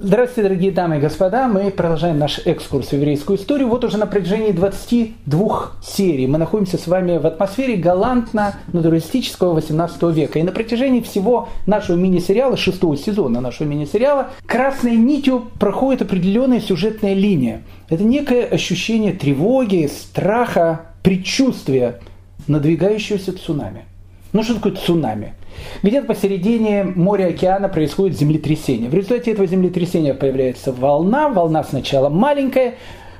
Здравствуйте, дорогие дамы и господа. Мы продолжаем наш экскурс в еврейскую историю. Вот уже на протяжении 22 серий мы находимся с вами в атмосфере галантно-натуралистического 18 века. И на протяжении всего нашего мини-сериала, шестого сезона нашего мини-сериала, красной нитью проходит определенная сюжетная линия. Это некое ощущение тревоги, страха, предчувствия надвигающегося цунами. Ну что такое цунами? Где-то посередине моря океана происходит землетрясение. В результате этого землетрясения появляется волна. Волна сначала маленькая,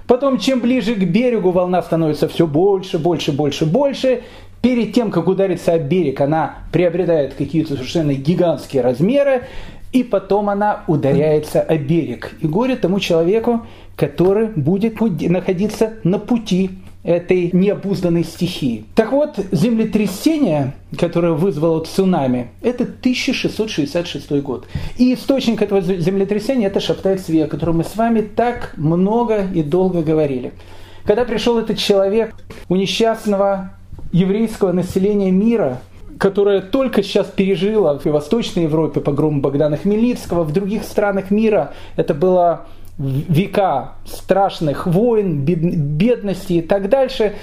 потом чем ближе к берегу волна становится все больше, больше, больше, больше. Перед тем, как удариться об берег, она приобретает какие-то совершенно гигантские размеры, и потом она ударяется о берег. И горе тому человеку, который будет находиться на пути этой необузданной стихии. Так вот, землетрясение, которое вызвало цунами, это 1666 год. И источник этого землетрясения – это Шаптай-Цви, о котором мы с вами так много и долго говорили. Когда пришел этот человек у несчастного еврейского населения мира, которое только сейчас пережило в Восточной Европе погром Богдана Хмельницкого, в других странах мира это было века страшных войн, бедности и так дальше,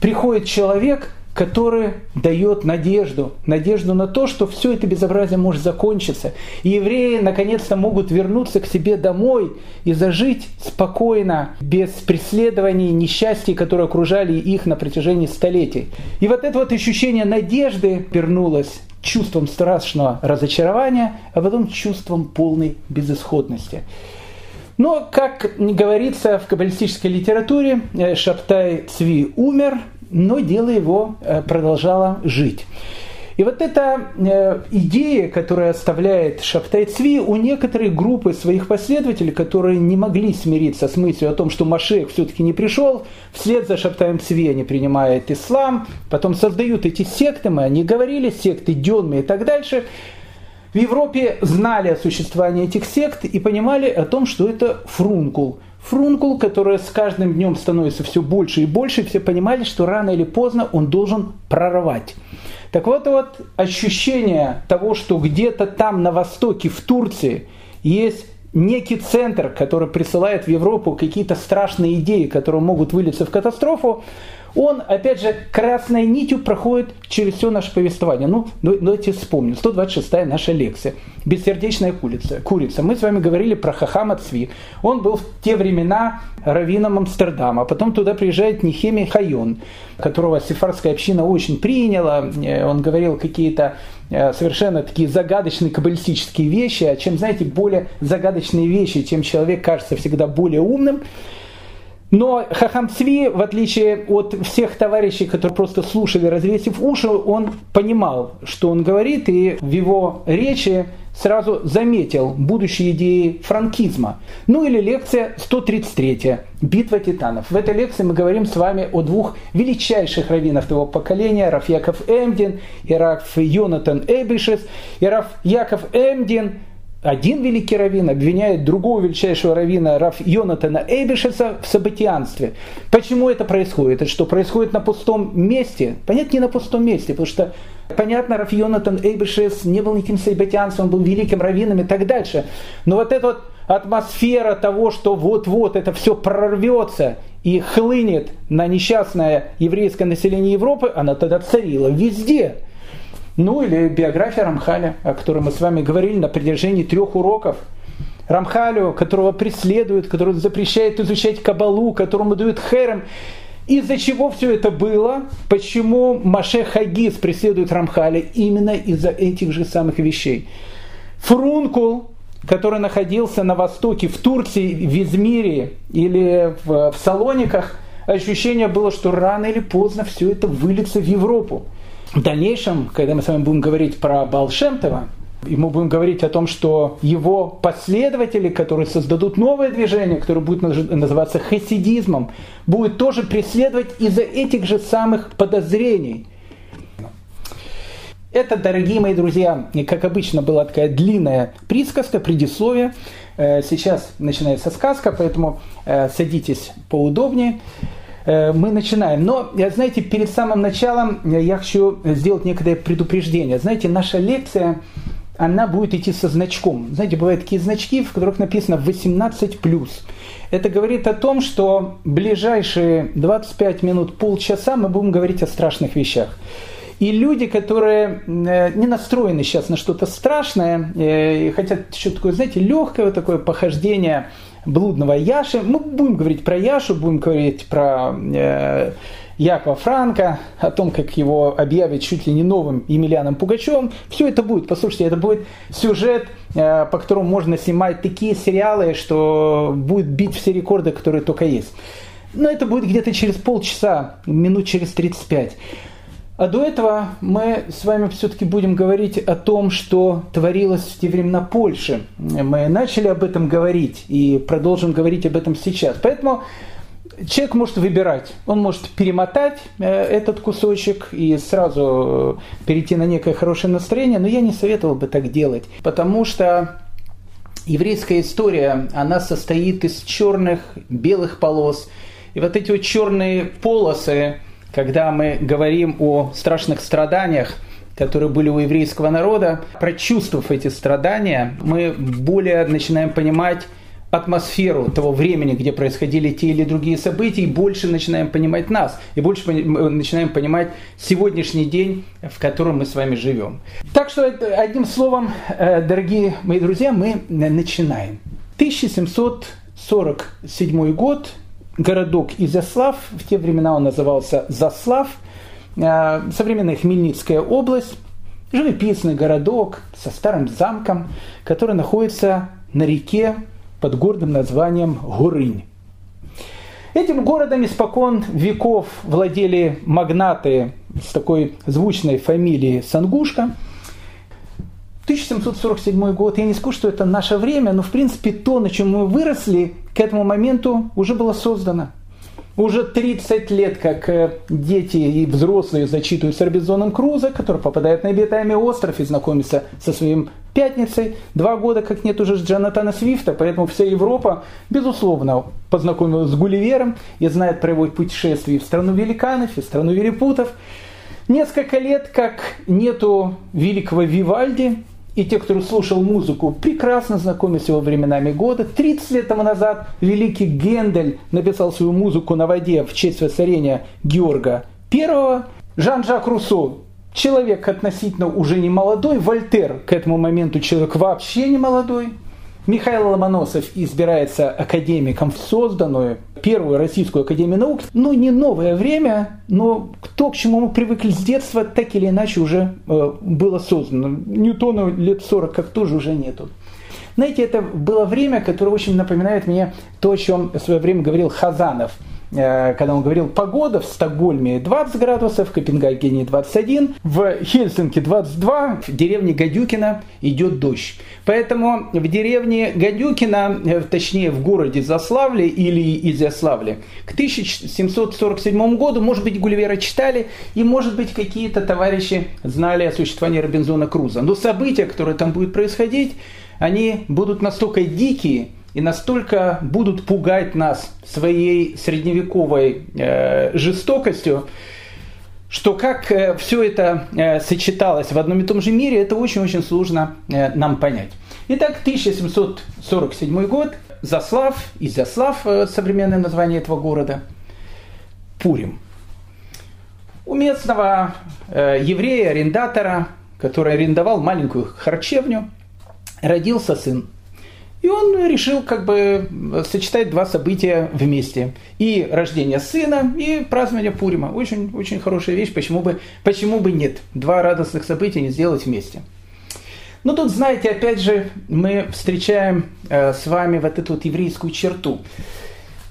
приходит человек, который дает надежду, надежду на то, что все это безобразие может закончиться. И евреи наконец-то могут вернуться к себе домой и зажить спокойно, без преследований, несчастий, которые окружали их на протяжении столетий. И вот это вот ощущение надежды вернулось чувством страшного разочарования, а потом чувством полной безысходности. Но, как говорится в каббалистической литературе, э, Шаптай Цви умер, но дело его э, продолжало жить. И вот эта э, идея, которая оставляет Шаптай Цви у некоторых группы своих последователей, которые не могли смириться с мыслью о том, что Машех все-таки не пришел, вслед за Шаптаем Цви они принимают ислам, потом создают эти секты, мы они говорили, секты Дёнми и так дальше – в Европе знали о существовании этих сект и понимали о том, что это фрункул. Фрункул, который с каждым днем становится все больше и больше, все понимали, что рано или поздно он должен прорвать. Так вот, вот ощущение того, что где-то там на востоке, в Турции, есть некий центр, который присылает в Европу какие-то страшные идеи, которые могут вылиться в катастрофу, он, опять же, красной нитью проходит через все наше повествование. Ну, ну давайте вспомним. 126-я наша лекция. Бессердечная курица. курица. Мы с вами говорили про Хахама Цви. Он был в те времена раввином Амстердама. Потом туда приезжает Нехеми Хайон, которого сефардская община очень приняла. Э, он говорил какие-то э, совершенно такие загадочные каббалистические вещи. А чем, знаете, более загадочные вещи, тем человек кажется всегда более умным. Но Хахам Цви, в отличие от всех товарищей, которые просто слушали, развесив уши, он понимал, что он говорит, и в его речи сразу заметил будущие идеи франкизма. Ну или лекция 133 «Битва титанов». В этой лекции мы говорим с вами о двух величайших раввинах того поколения, Раф Яков Эмдин и Раф Йонатан Эбишес. И Раф Яков Эмдин – один великий раввин обвиняет другого величайшего раввина Раф Йонатана Эйбишеса в событианстве. Почему это происходит? Это что происходит на пустом месте? Понятно, не на пустом месте, потому что, понятно, Раф Йонатан Эйбишес не был никаким событианцем, он был великим раввином и так дальше. Но вот эта вот атмосфера того, что вот-вот это все прорвется и хлынет на несчастное еврейское население Европы, она тогда царила везде. Ну или биография Рамхаля, о которой мы с вами говорили на протяжении трех уроков. Рамхалю, которого преследуют, который запрещает изучать Кабалу, которому дают херем. Из-за чего все это было? Почему Маше Хагис преследует Рамхаля? Именно из-за этих же самых вещей. Фрункул, который находился на востоке, в Турции, в Измире или в, в Салониках, ощущение было, что рано или поздно все это выльется в Европу. В дальнейшем, когда мы с вами будем говорить про Балшемтова, и мы будем говорить о том, что его последователи, которые создадут новое движение, которое будет называться хасидизмом, будут тоже преследовать из-за этих же самых подозрений. Это, дорогие мои друзья, как обычно была такая длинная присказка, предисловие. Э, сейчас начинается сказка, поэтому э, садитесь поудобнее. Э, мы начинаем. Но, знаете, перед самым началом я хочу сделать некое предупреждение. Знаете, наша лекция, она будет идти со значком. Знаете, бывают такие значки, в которых написано 18+. Это говорит о том, что ближайшие 25 минут, полчаса мы будем говорить о страшных вещах. И люди, которые э, не настроены сейчас на что-то страшное, э, хотят что-то такое, знаете, легкое такое похождение блудного Яши, мы будем говорить про Яшу, будем говорить про э, Якова Франка, о том, как его объявят чуть ли не новым Емельяном Пугачевым. Все это будет, послушайте, это будет сюжет, по которому можно снимать такие сериалы, что будет бить все рекорды, которые только есть. Но это будет где-то через полчаса, минут через 35. А до этого мы с вами все-таки будем говорить о том, что творилось в те времена Польши. Мы начали об этом говорить и продолжим говорить об этом сейчас. Поэтому человек может выбирать. Он может перемотать э, этот кусочек и сразу э, перейти на некое хорошее настроение, но я не советовал бы так делать, потому что еврейская история, она состоит из черных, белых полос. И вот эти вот черные полосы, когда мы говорим о страшных страданиях, которые были у еврейского народа, прочувствовав эти страдания, мы более начинаем понимать атмосферу того времени, где происходили те или другие события, и больше начинаем понимать нас, и больше начинаем понимать сегодняшний день, в котором мы с вами живем. Так что, одним словом, э, дорогие мои друзья, мы начинаем. 1747 год, городок Изяслав, в те времена он назывался Заслав, э, современная Хмельницкая область, живописный городок со старым замком, который находится на реке под гордым названием Гурынь. Этим городом испокон веков владели магнаты с такой звучной фамилией Сангушка – 1747 год, я не скажу, что это наше время, но в принципе то, на чем мы выросли, к этому моменту уже было создано. Уже 30 лет, как э, дети и взрослые зачитывают с Робинзоном Круза, который попадает на обитаемый остров и знакомится со своим пятницей. Два года, как нет уже Джонатана Свифта, поэтому вся Европа, безусловно, познакомилась с Гулливером и знает про его путешествие в страну великанов и в страну велипутов. Несколько лет, как нету великого Вивальди, и те, кто слушал музыку, прекрасно знакомы с его временами года. 30 лет тому назад великий Гендель написал свою музыку на воде в честь воцарения Георга I. Жан-Жак Руссо человек относительно уже не молодой, Вольтер к этому моменту человек вообще не молодой. Михаил Ломоносов избирается академиком в созданную первую российскую академию наук. Ну, не новое время, но то, к чему мы привыкли с детства, так или иначе уже э, было создано. Ньютону лет 40 как тоже уже нету. Знаете, это было время, которое очень напоминает мне то, о чем в свое время говорил Хазанов – когда он говорил, погода в Стокгольме 20 градусов, в Копенгагене 21, в Хельсинки 22, в деревне Гадюкина идет дождь. Поэтому в деревне Гадюкина, э, точнее в городе Заславле или Изяславле, к 1747 году, может быть, Гулливера читали, и, может быть, какие-то товарищи знали о существовании Робинзона Круза. Но события, которые там будут происходить, они будут настолько дикие, и настолько будут пугать нас своей средневековой э, жестокостью, что как э, все это э, сочеталось в одном и том же мире, это очень-очень сложно э, нам понять. Итак, 1747 год, Заслав, Изяслав, э, современное название этого города, Пурим. У местного э, еврея, арендатора, который арендовал маленькую харчевню, родился сын. И он решил как бы сочетать два события вместе. И рождение сына, и празднование Пурима. Очень, очень хорошая вещь, почему бы, почему бы нет. Два радостных события не сделать вместе. Но тут, знаете, опять же, мы встречаем э, с вами вот эту вот еврейскую черту.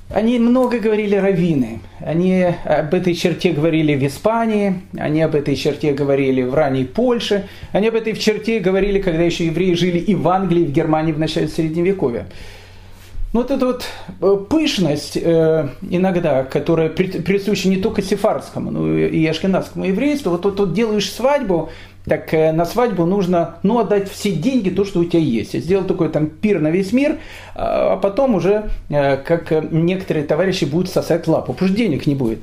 Они много говорили раввины. Они об этой черте говорили в Испании, они об этой черте говорили в ранней Польше, они об этой черте говорили, когда еще евреи жили и в Англии, и в Германии в начале Средневековья. Ну, вот эта вот э, пышность э, иногда, которая присуща не только сефардскому, но и ашкенадскому еврейству, вот тут вот, вот делаешь свадьбу, так э, на свадьбу нужно ну, отдать все деньги, то, что у тебя есть. Сделал такой там пир на весь мир, а, а потом уже, э, как некоторые товарищи, будут сосать лапу, потому что денег не будет.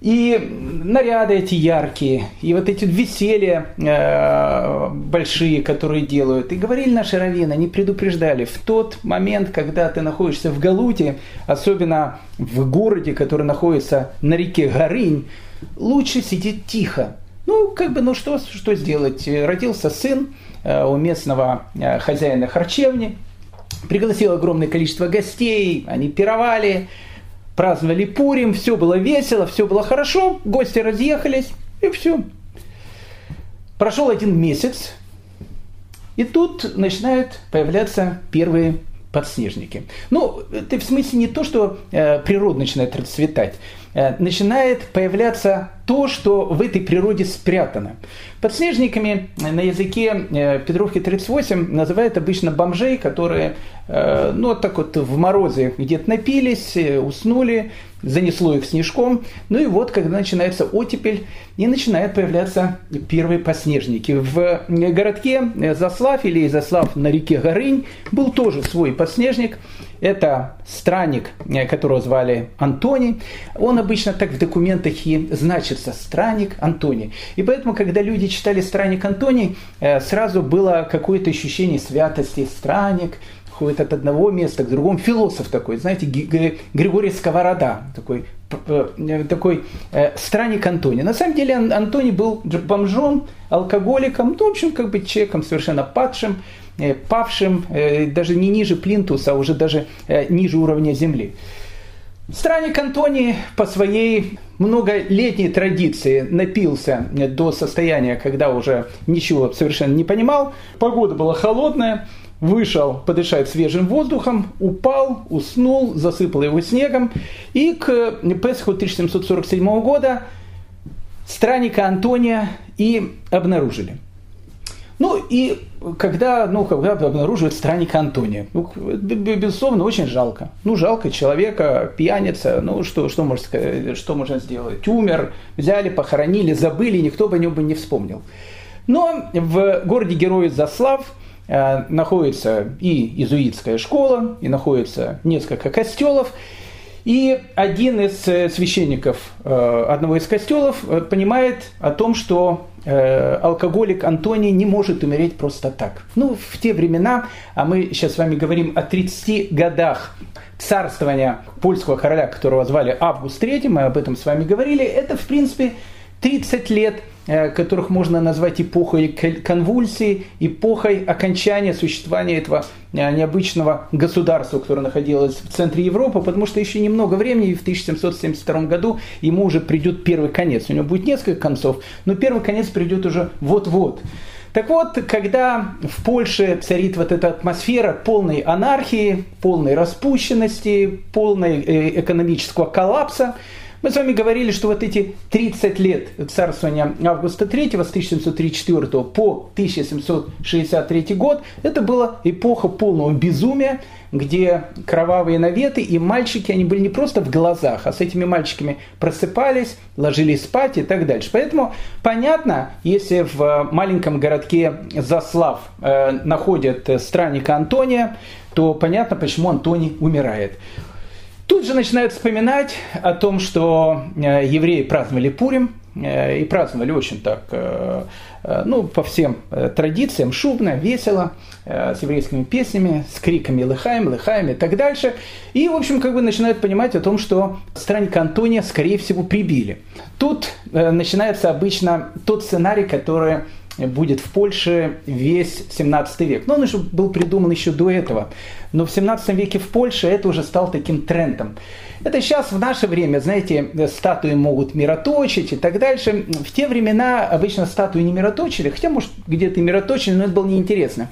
И наряды эти яркие, и вот эти веселья э, большие, которые делают. И говорили наши раввины, они предупреждали, в тот момент, когда ты находишься в Галуте, особенно в городе, который находится на реке Горынь, лучше сидеть тихо. Ну, как бы, ну что, что сделать? Родился сын э, у местного э, хозяина харчевни, пригласил огромное количество гостей, они пировали, праздновали Пурим, все было весело, все было хорошо, гости разъехались, и все. Прошел один месяц, и тут начинают появляться первые подснежники. Ну, это в смысле не то, что э, природа начинает расцветать, э, начинает появляться то, что в этой природе спрятано. Подснежниками на языке э, Петровки 38 называют обычно бомжей, которые э, ну, так вот в морозе где-то напились, э, уснули, занесло их снежком. Ну и вот, когда начинается оттепель, и начинают появляться первые подснежники. В городке Заслав или Заслав на реке Горынь был тоже свой подснежник. Это странник, которого звали Антоний. Он обычно так в документах и значится, странник Антоний. И поэтому, когда люди читали странник Антоний, сразу было какое-то ощущение святости. Странник, ходит от одного места к другому. Философ такой, знаете, Григорий Сковорода, такой, э, такой э, странник Антоний. На самом деле Антоний был бомжом, алкоголиком, ну, в общем, как бы человеком совершенно падшим, э, павшим, э, даже не ниже плинтуса, а уже даже э, ниже уровня земли. Странник Антоний по своей многолетней традиции напился до состояния, когда уже ничего совершенно не понимал. Погода была холодная, вышел подышать свежим воздухом, упал, уснул, засыпал его снегом. И к Песху 1747 года странника Антония и обнаружили. Ну и когда, ну, когда обнаруживают странника Антония, ну, безусловно, очень жалко. Ну, жалко человека, пьяница, ну, что, что, может, что можно сделать? Умер, взяли, похоронили, забыли, никто бы о нем бы не вспомнил. Но в городе Героев Заслав – Э, находится и иезуитская школа, и находится несколько костелов. И один из э, священников э, одного из костелов понимает о том, что алкоголик Антоний не может умереть просто так. Ну, в те времена, а мы сейчас с вами говорим о 30 годах царствования польского короля, которого звали Август III, мы об этом с вами говорили, это, в принципе, 30 лет – Э, которых можно назвать эпохой конвульсии, эпохой окончания существования этого э, необычного государства, которое находилось в центре Европы, потому что еще немного времени, и в 1772 году ему уже придет первый конец. У него будет несколько концов, но первый конец придет уже вот-вот. Так вот, когда в Польше царит вот эта атмосфера полной анархии, полной распущенности, полной э, экономического коллапса, мы с вами говорили, что вот эти 30 лет царствования Августа III с 1734 по 1763 год, это была эпоха полного безумия, где кровавые наветы и мальчики, они были не просто в глазах, а с этими мальчиками просыпались, ложились спать и так дальше. Поэтому понятно, если в маленьком городке Заслав э, находят странника Антония, то понятно, почему Антоний умирает. Тут же начинают вспоминать о том, что э, евреи праздновали Пурим, э, и праздновали очень так, э, ну, по всем традициям, шубно, весело, с еврейскими песнями, с криками «Лыхаем», «Лыхаем» и так дальше. И, в общем, как бы начинают понимать о том, что странника Антония, скорее всего, прибили. Тут начинается обычно тот сценарий, который будет в Польше весь 17 век. Но он уже был придуман еще до этого. Но в 17 веке в Польше это уже стал таким трендом. Это сейчас в наше время, знаете, статуи могут мироточить и так дальше. В те времена обычно статуи не мироточили, хотя, может, где-то и мироточили, но это было неинтересно.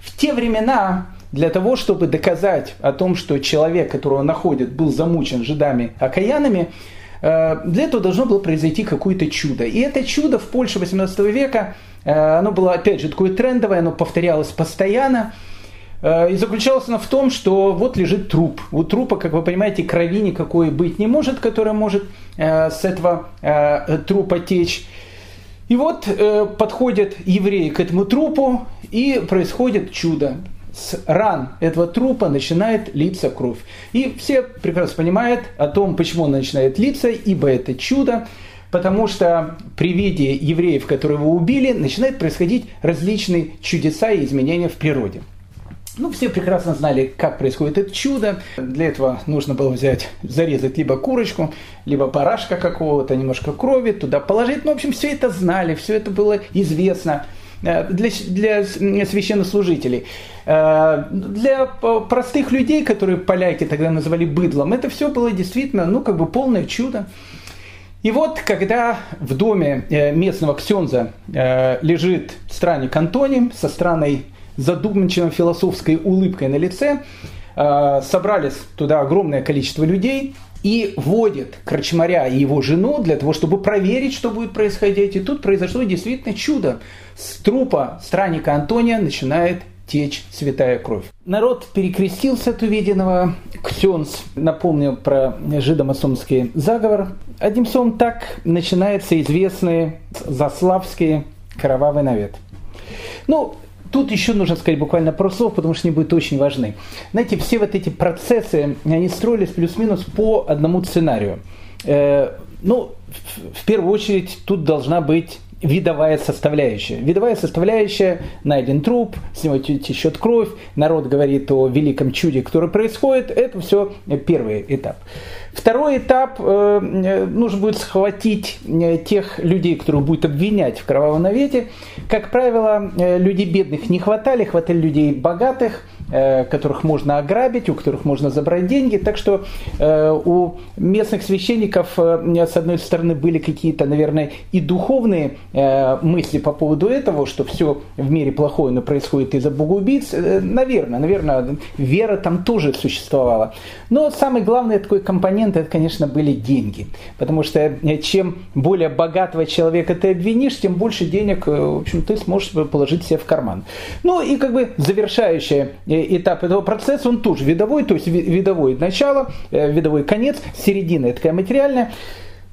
В те времена для того, чтобы доказать о том, что человек, которого находят, был замучен жидами окаянами, э, для этого должно было произойти какое-то чудо. И это чудо в Польше 18 века – оно было, опять же, такое трендовое, оно повторялось постоянно. Э, и заключалось оно в том, что вот лежит труп. У трупа, как вы понимаете, крови никакой быть не может, которая может э, с этого трупа течь. И вот подходят евреи к этому трупу, и происходит чудо. с ран этого трупа начинает литься кровь. И все прекрасно понимают о том, почему он начинает литься, ибо это чудо, потому что при виде евреев, которые его убили, начинают происходить различные чудеса и изменения в природе. Ну, все прекрасно знали, как происходит это чудо. Для этого нужно было взять, зарезать либо курочку, либо барашка какого-то, немножко крови туда положить. Ну, в общем, все это знали, все это было известно э, для, для священнослужителей. Э, для простых людей, которые поляки тогда называли быдлом, это все было действительно, ну, как бы полное чудо. И вот, когда в доме э, местного ксенза лежит странник Антоний со странной задумчивой философской улыбкой на лице, э, собрались туда огромное количество людей и вводят Крачмаря и его жену для того, чтобы проверить, что будет происходить. И тут произошло действительно чудо. С трупа странника Антония начинает течь святая кровь. Народ перекрестился от увиденного. Ксенс напомнил про жидомасонский заговор. Одним словом, так начинается известный заславский кровавый навет. Ну, Тут еще нужно сказать буквально пару слов, потому что они будут очень важны. Знаете, все вот эти процессы, они строились плюс-минус по одному сценарию. Э, ну, в первую очередь, тут должна быть видовая составляющая. Видовая составляющая, найден труп, с него течет кровь, народ говорит о великом чуде, которое происходит, это все первый этап. Второй этап, э, э, нужно будет схватить э, тех людей, которые будут обвинять в кровавом навете. Как правило, людей бедных не хватали, хватали людей богатых, которых можно ограбить, у которых можно забрать деньги. Так что у местных священников, с одной стороны, были какие-то, наверное, и духовные мысли по поводу этого, что все в мире плохое, но происходит из-за богоубийц. Наверное, наверное, вера там тоже существовала. Но самый главный такой компонент это, конечно, были деньги. Потому что э, чем более богатого человека ты обвинишь, тем больше денег, э, в общем, ты сможешь положить себе в карман. Ну и как бы завершающий э, этап этого процесса, он тоже видовой, то есть видовой начало, видовой конец, середина такая материальная.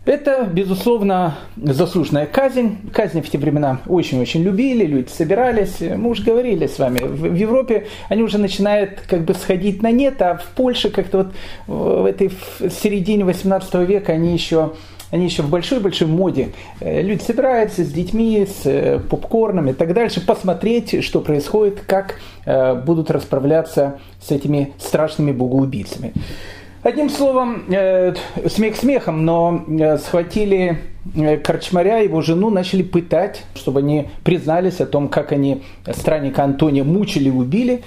Это, безусловно, заслуженная казнь. Казни в те времена очень-очень любили, люди собирались. Мы уже говорили с вами, в Европе они уже начинают как бы сходить на нет, а в Польше как-то вот в этой середине 18 века они еще они еще в большой-большой моде. Э, люди собираются с детьми, с э, попкорном и так дальше, посмотреть, что происходит, как э, будут расправляться с этими страшными богоубийцами. Одним словом, э, смех смехом, но э, схватили Корчмаря, его жену, начали пытать, чтобы они признались о том, как они странника Антония мучили и убили.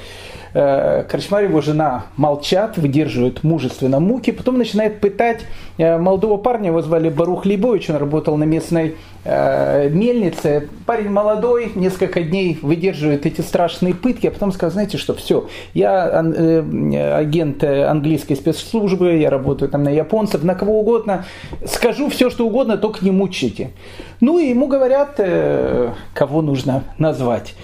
Э, Корчмар его жена молчат, выдерживают мужественно муки, потом начинает пытать э, молодого парня, его звали Барух Лейбович, он работал на местной э, мельнице. Парень молодой, несколько дней выдерживает эти страшные пытки, а потом сказал, знаете что, все, я агент английской спецслужбы, я работаю там на японцев, на кого угодно, скажу все, что угодно, только не мучите. Ну и ему говорят, кого нужно назвать.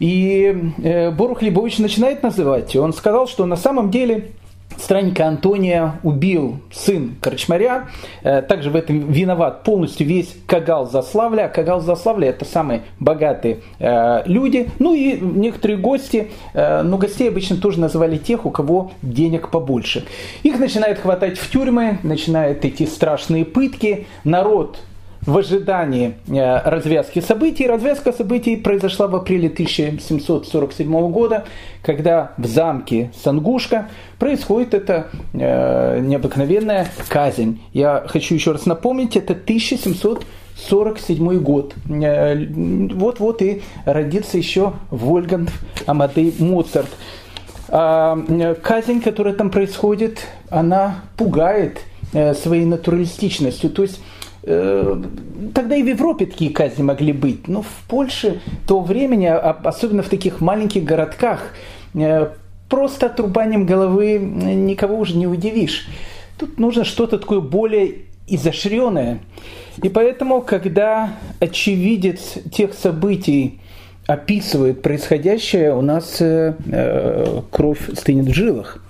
И э, Борух Лебович начинает называть. Он сказал, что на самом деле странника Антония убил сын Корчмаря. Э, также в этом виноват полностью весь Кагал Заславля. Кагал Заславля это самые богатые э, люди. Ну и некоторые гости, но гостей обычно тоже называли тех, у кого денег побольше. Их начинает хватать в тюрьмы, начинают эти страшные пытки. Народ в ожидании э, развязки событий. Развязка событий произошла в апреле 1747 года, когда в замке Сангушка происходит эта э, необыкновенная казнь. Я хочу еще раз напомнить, это 1747 год. Э, вот-вот и родится еще Вольганд Амадей Моцарт. А, казнь, которая там происходит, она пугает своей натуралистичностью. То есть тогда и в Европе такие казни могли быть, но в Польше того времени, а, особенно в таких маленьких городках, э, просто отрубанием головы никого уже не удивишь. Тут нужно что-то такое более изощренное. И поэтому, когда очевидец тех событий описывает происходящее, у нас э, э кровь стынет в жилах.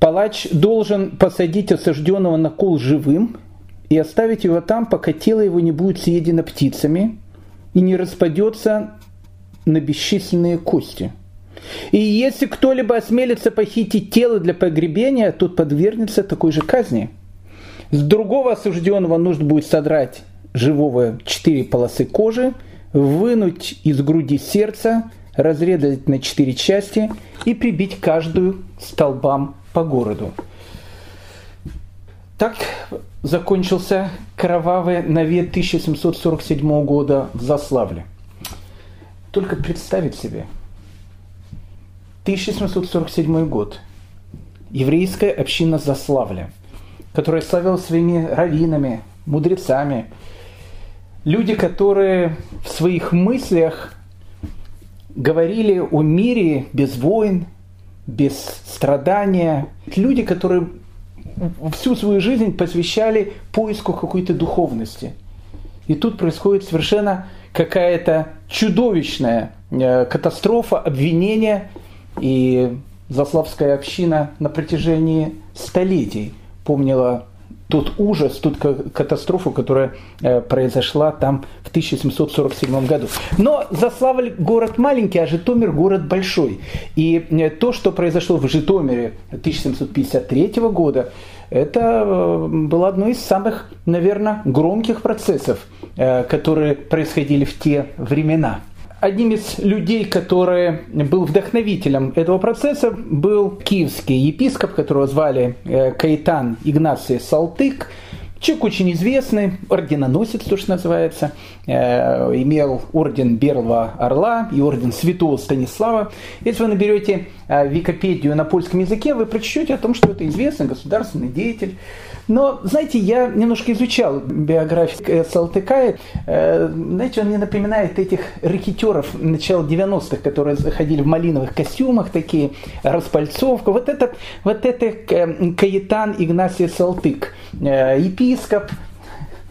Палач должен посадить осужденного на кол живым и оставить его там, пока тело его не будет съедено птицами и не распадется на бесчисленные кости. И если кто-либо осмелится похитить тело для погребения, тот подвергнется такой же казни. С другого осужденного нужно будет содрать живого четыре полосы кожи, вынуть из груди сердце, разрезать на четыре части и прибить каждую столбам по городу. Так закончился кровавый навет 1747 года в Заславле. Только представить себе. 1747 год. Еврейская община Заславля, которая славилась своими раввинами, мудрецами. Люди, которые в своих мыслях говорили о мире без войн, без страдания. Люди, которые всю свою жизнь посвящали поиску какой-то духовности. И тут происходит совершенно какая-то чудовищная э, катастрофа, обвинение, и Заславская община на протяжении столетий помнила тот ужас, ту катастрофу, которая э, произошла там в 1747 году. Но Заславль город маленький, а Житомир город большой. И э, то, что произошло в Житомире 1753 года, это э, было одно из самых, наверное, громких процессов, которые происходили в те времена одним из людей, который был вдохновителем этого процесса, был киевский епископ, которого звали э, Каитан Игнаций Салтык. Человек очень известный, орденоносец, то, что называется, э, имел орден Берлого Орла и орден Святого Станислава. Если вы наберете э, Википедию на польском языке, вы прочтете о том, что это известный государственный деятель, но, знаете, я немножко изучал биографию Салтыкая. Э, знаете, он мне напоминает этих рэкетеров начала 90-х, которые заходили в малиновых костюмах, такие, распальцовка. Вот это, вот это э, Каэтан Игнасий Салтык, э, епископ,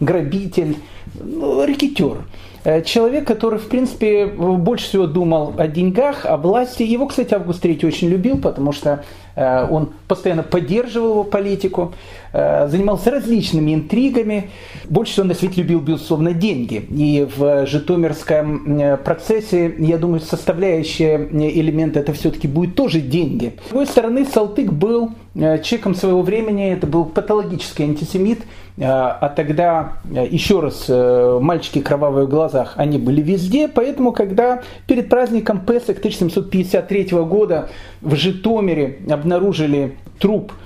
грабитель, ну, рэкетер человек, который, в принципе, больше всего думал о деньгах, о власти. Его, кстати, Август III очень любил, потому что он постоянно поддерживал его политику. Э, занимался различными интригами. Больше всего на свете любил, безусловно, деньги. И в житомирском э, процессе, я думаю, составляющая элемент это все-таки будет тоже деньги. С другой стороны, Салтык был э, человеком своего времени, это был патологический антисемит, а тогда, еще раз, мальчики кровавые в глазах, они были везде, поэтому, когда перед праздником Песок 1753 года в Житомире обнаружили труп Э,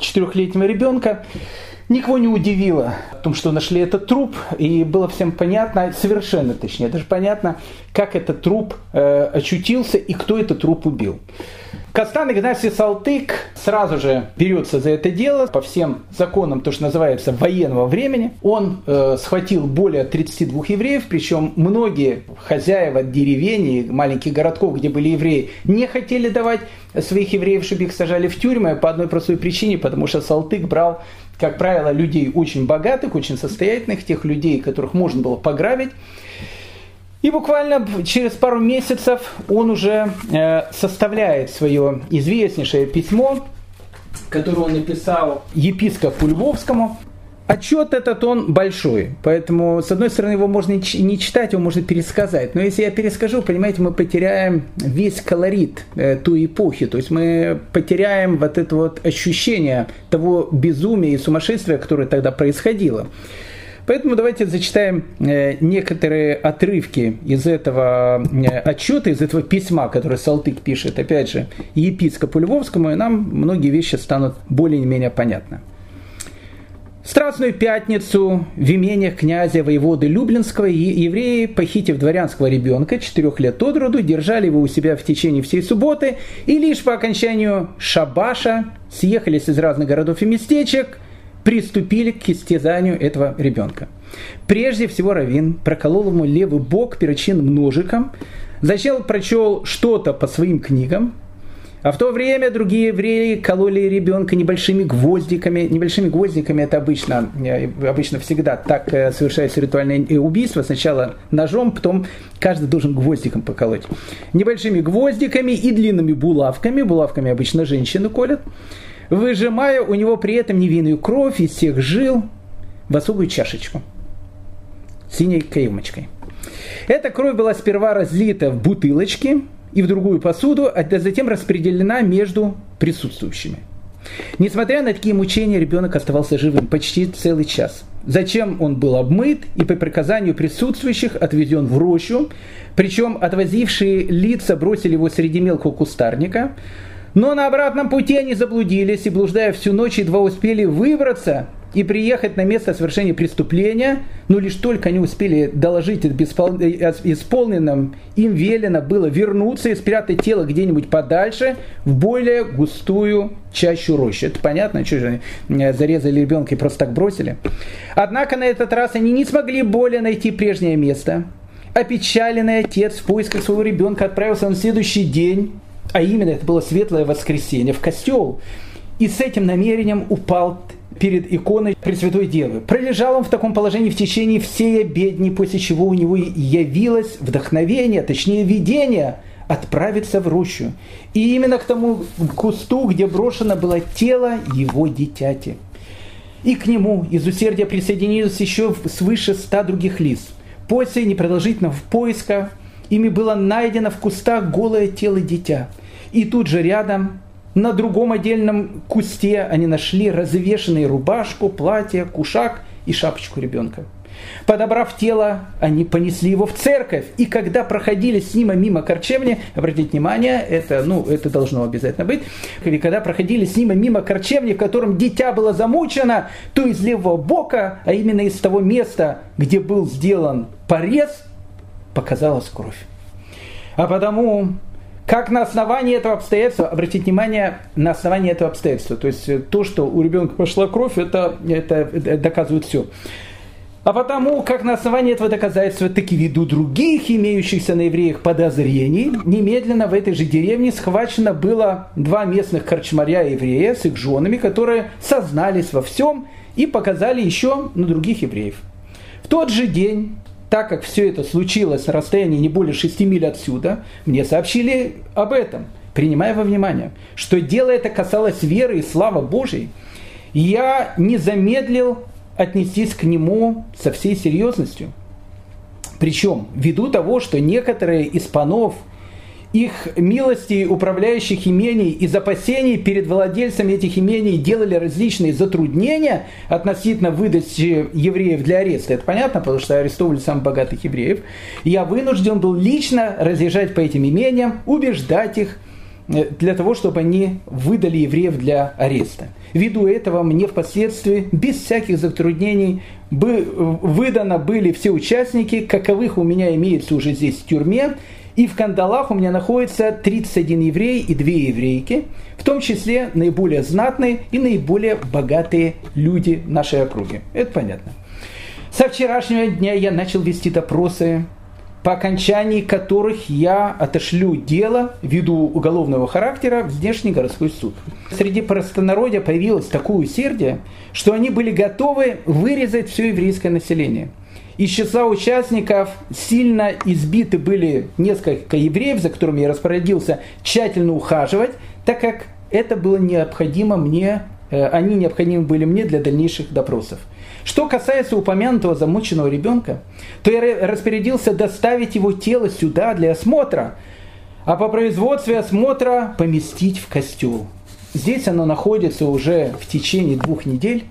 четырехлетнего ребенка. Никого не удивило в том, что нашли этот труп, и было всем понятно, совершенно точнее, даже понятно, как этот труп э, очутился и кто этот труп убил. Кастан Игнасий Салтык сразу же берется за это дело по всем законам, то, что называется, военного времени. Он э, схватил более 32 евреев, причем многие хозяева деревень и маленьких городков, где были евреи, не хотели давать своих евреев, чтобы их сажали в тюрьмы по одной простой причине, потому что Салтык брал, как правило, людей очень богатых, очень состоятельных, тех людей, которых можно было пограбить. И буквально через пару месяцев он уже э, составляет свое известнейшее письмо, которое он написал епископу Львовскому. Отчет этот он большой, поэтому, с одной стороны, его можно не читать, его можно пересказать. Но если я перескажу, понимаете, мы потеряем весь колорит э, той эпохи. То есть мы потеряем вот это вот ощущение того безумия и сумасшествия, которое тогда происходило. Поэтому давайте зачитаем э, некоторые отрывки из этого э, отчета, из этого письма, которое Салтык пишет, опять же, епископу Львовскому, и нам многие вещи станут более-менее понятны. В Страстную пятницу в имениях князя воеводы Люблинского евреи, похитив дворянского ребенка, четырех лет от роду, держали его у себя в течение всей субботы, и лишь по окончанию шабаша съехались из разных городов и местечек – приступили к истязанию этого ребенка. Прежде всего Равин проколол ему левый бок перочинным ножиком, зачем прочел что-то по своим книгам, а в то время другие евреи кололи ребенка небольшими гвоздиками. Небольшими гвоздиками это обычно, э, обычно всегда так э, совершается ритуальное убийство. Сначала ножом, потом каждый должен гвоздиком поколоть. Небольшими гвоздиками и длинными булавками. Булавками обычно женщины колят выжимая у него при этом невинную кровь из всех жил в особую чашечку синей каемочкой. Эта кровь была сперва разлита в бутылочки и в другую посуду, а затем распределена между присутствующими. Несмотря на такие мучения, ребенок оставался живым почти целый час. Зачем он был обмыт и по приказанию присутствующих отведен в рощу, причем отвозившие лица бросили его среди мелкого кустарника, но на обратном пути они заблудились и, блуждая всю ночь, едва успели выбраться и приехать на место совершения преступления, но лишь только они успели доложить об исполненном, им велено было вернуться и спрятать тело где-нибудь подальше в более густую чащу рощи. Это понятно, что же э, зарезали ребенка и просто так бросили. Однако на этот раз они не смогли более найти прежнее место. Опечаленный отец в поисках своего ребенка отправился на следующий день, а именно это было светлое воскресенье, в костел. И с этим намерением упал перед иконой Пресвятой Девы. Пролежал он в таком положении в течение всей обедни, после чего у него явилось вдохновение, точнее видение отправиться в рощу. И именно к тому кусту, где брошено было тело его дитяти. И к нему из усердия присоединилось еще свыше ста других лиц. После непродолжительного поиска ими было найдено в кустах голое тело дитя. И тут же рядом на другом отдельном кусте они нашли развешенные рубашку, платье, кушак и шапочку ребенка. Подобрав тело, они понесли его в церковь. И когда проходили с ним мимо корчевни, обратите внимание, это, ну, это должно обязательно быть, и когда проходили с ним мимо корчевни, в котором дитя было замучено, то из левого бока, а именно из того места, где был сделан порез, показалась кровь. А потому как на основании этого обстоятельства, обратите внимание, на основании этого обстоятельства, то есть э, то, что у ребенка пошла кровь, это, это, доказывает все. А потому, как на основании этого доказательства, так и ввиду других имеющихся на евреях подозрений, немедленно в этой же деревне схвачено было два местных корчмаря еврея с их женами, которые сознались во всем и показали еще на других евреев. В тот же день так как все это случилось на расстоянии не более 6 миль отсюда, мне сообщили об этом, принимая во внимание, что дело это касалось веры и славы Божьей, я не замедлил отнестись к нему со всей серьезностью. Причем, ввиду того, что некоторые из панов – их милости управляющих имений и запасений перед владельцами этих имений делали различные затруднения относительно выдачи евреев для ареста. Это понятно, потому что арестовывали самых богатых евреев. Я вынужден был лично разъезжать по этим имениям, убеждать их э, для того, чтобы они выдали евреев для ареста. Ввиду этого мне впоследствии без всяких затруднений бы, выдано были все участники, каковых у меня имеется уже здесь в тюрьме, и в кандалах у меня находится 31 еврей и 2 еврейки, в том числе наиболее знатные и наиболее богатые люди нашей округи. Это понятно. Со вчерашнего дня я начал вести допросы, по окончании которых я отошлю дело ввиду уголовного характера в здешний городской суд. Среди простонародья появилось такое усердие, что они были готовы вырезать все еврейское население – из числа участников сильно избиты были несколько евреев, за которыми я распорядился тщательно ухаживать, так как это было необходимо мне, э, они необходимы были мне для дальнейших допросов. Что касается упомянутого замученного ребенка, то я распорядился доставить его тело сюда для осмотра, а по производстве осмотра поместить в костел. Здесь оно находится уже в течение двух недель,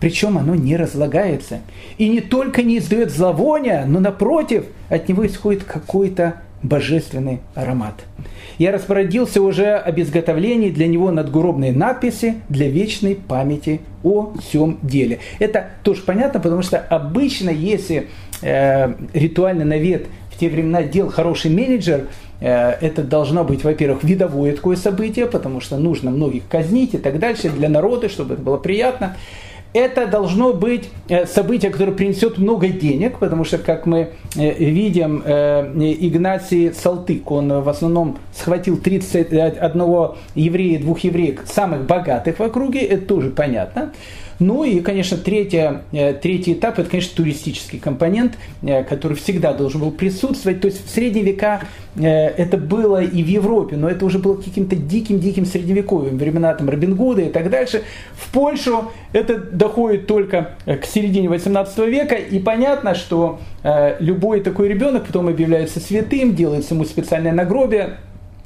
причем оно не разлагается. И не только не издает зловония, но напротив, от него исходит какой-то божественный аромат. Я распорядился уже об изготовлении для него надгробной надписи для вечной памяти о всем деле. Это тоже понятно, потому что обычно, если э, ритуальный навет в те времена делал хороший менеджер, э, это должно быть, во-первых, видовое такое событие, потому что нужно многих казнить и так дальше для народа, чтобы это было приятно это должно быть э, событие, которое принесет много денег, потому что, как мы э, видим, э, Игнатий Салтык, он в основном схватил 31 еврея, двух евреев, самых богатых в округе, это тоже понятно. Ну и, конечно, третья, э, третий этап – это, конечно, туристический компонент, э, который всегда должен был присутствовать. То есть в средние века э, это было и в Европе, но это уже было каким-то диким-диким средневековьем, времена там Робин Гуда и так дальше. В Польшу это доходит только к середине 18 века, и понятно, что любой такой ребенок потом объявляется святым, делается ему специальное нагробие,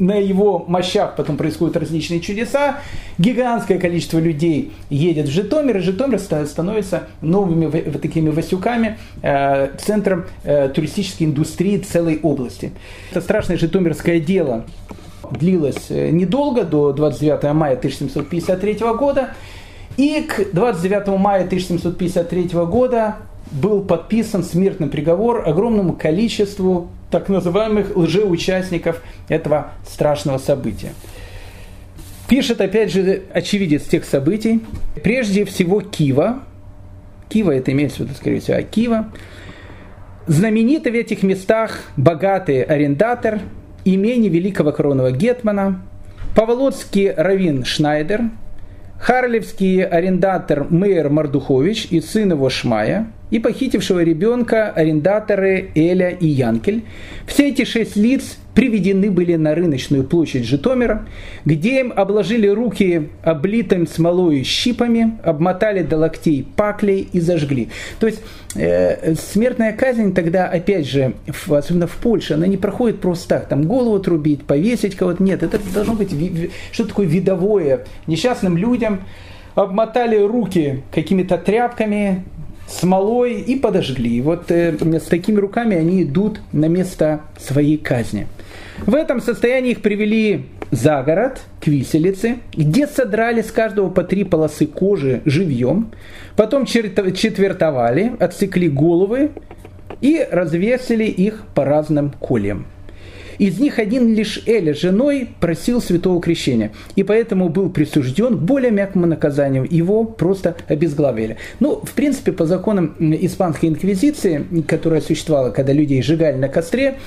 на его мощах потом происходят различные чудеса. Гигантское количество людей едет в Житомир, и Житомир становится новыми вот такими Васюками, э, центром э, туристической индустрии целой области. Это страшное житомирское дело длилось э, недолго, до 29 мая 1753 года. И к 29 мая 1753 года был подписан смертный приговор огромному количеству так называемых лжеучастников этого страшного события. Пишет, опять же, очевидец тех событий. Прежде всего Кива. Кива, это имеется в виду, скорее всего, Кива. Знаменитый в этих местах богатый арендатор имени великого коронного гетмана, Павлодский равин Шнайдер, Харлевский арендатор Мейер Мардухович и сын его Шмая – и похитившего ребенка арендаторы Эля и Янкель. Все эти шесть лиц приведены были на рыночную площадь Житомира, где им обложили руки облитым смолой щипами, обмотали до локтей паклей и зажгли. То есть э, смертная казнь тогда, опять же, в, особенно в Польше, она не проходит просто так, там голову отрубить, повесить кого-то. Нет, это должно быть что такое видовое. Несчастным людям обмотали руки какими-то тряпками, смолой и подожгли. Вот э, с такими руками они идут на место своей казни. В этом состоянии их привели за город, к виселице, где содрали с каждого по три полосы кожи живьем, потом четвертовали, отсекли головы и развесили их по разным кольям. Из них один лишь Эля женой просил святого крещения, и поэтому был присужден к более мягкому наказанию. Его просто обезглавили. Ну, в принципе, по законам испанской инквизиции, которая существовала, когда людей сжигали на костре,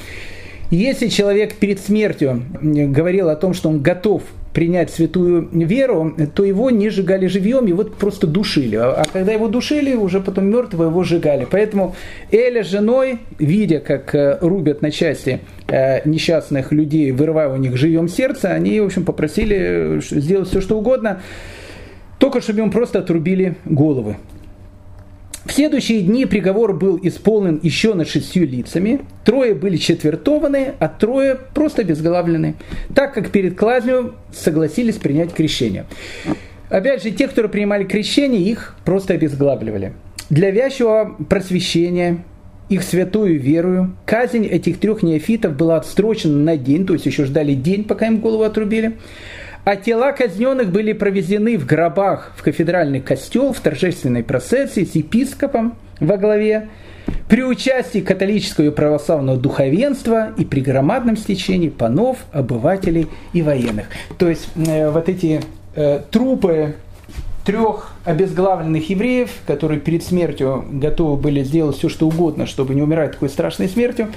если человек перед смертью говорил о том, что он готов принять святую веру, то его не сжигали живьем, его просто душили. А, а когда его душили, уже потом мертвого его сжигали. Поэтому Эля с женой, видя, как э, рубят на части э, несчастных людей, вырывая у них живьем сердце, они, в общем, попросили э, сделать все, что угодно, только чтобы им просто отрубили головы. В следующие дни приговор был исполнен еще над шестью лицами. Трое были четвертованы, а трое просто обезглавлены, так как перед клазнью согласились принять крещение. Опять же, те, кто принимали крещение, их просто обезглавливали. Для вящего просвещения их святую верою, казнь этих трех неофитов была отстрочена на день, то есть еще ждали день, пока им голову отрубили. А тела казненных были провезены в гробах в кафедральный костел в торжественной процессии с епископом во главе, при участии католического и православного духовенства и при громадном стечении панов, обывателей и военных. То есть э, вот эти э, трупы трех обезглавленных евреев, которые перед смертью готовы были сделать все, что угодно, чтобы не умирать такой страшной смертью,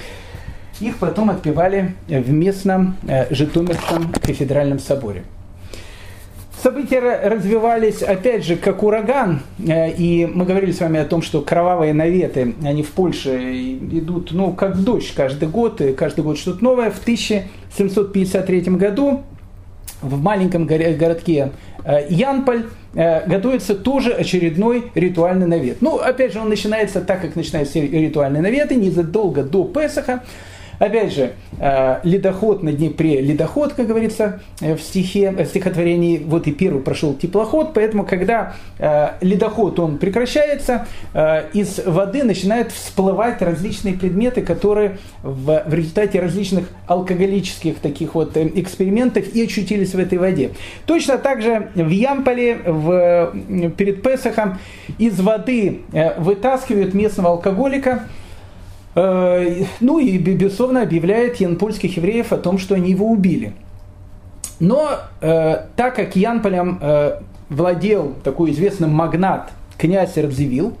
их потом отпевали в местном э, Житомирском кафедральном соборе. События развивались, опять же, как ураган, э, и мы говорили с вами о том, что кровавые наветы, они в Польше идут, ну, как дождь каждый год, и каждый год что-то новое. В 1753 году в маленьком городке э, Янполь э, готовится тоже очередной ритуальный навет. Ну, опять же, он начинается так, как начинаются ритуальные наветы, незадолго до Песаха. Опять же, э, ледоход на Днепре, ледоход, как говорится э, в стихе, в стихотворении, вот и первый прошел теплоход, поэтому когда э, ледоход он прекращается, из воды начинают всплывать различные предметы, которые в, в результате различных алкоголических таких вот экспериментов и очутились в этой воде. Точно так же в Ямполе в, перед Песохом из воды вытаскивают местного алкоголика, Э, ну и, безусловно, объявляет Ян польских евреев о том, что они его убили. Но э, так как Янполем э, владел такой известный магнат князь Радзивилл,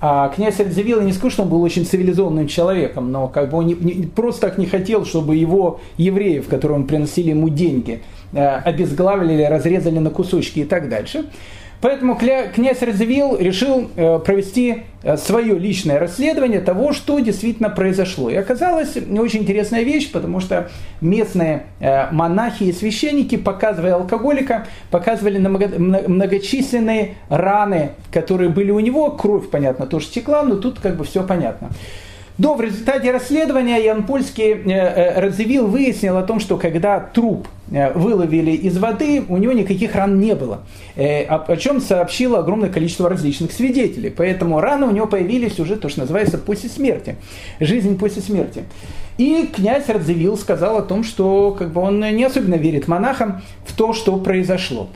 а князь Радзивилл, я не скажу, что он был очень цивилизованным человеком, но как бы он не, не, просто так не хотел, чтобы его евреев, которым приносили ему деньги, э, обезглавили, разрезали на кусочки и так дальше. Поэтому князь Радзивилл решил э, провести э, свое личное расследование того, что действительно произошло. И оказалась очень интересная вещь, потому что местные э, монахи и священники, показывая алкоголика, показывали многочисленные раны, которые были у него. Кровь, понятно, тоже текла, но тут как бы все понятно. Но в результате расследования Ян Польский э, э, разъявил, выяснил о том, что когда труп э, выловили из воды, у него никаких ран не было. О чем сообщило огромное количество различных свидетелей. Поэтому раны у него появились уже то, что называется после смерти. Жизнь после смерти. И князь Радзивилл сказал о том, что как бы, он не особенно верит монахам в то, что произошло.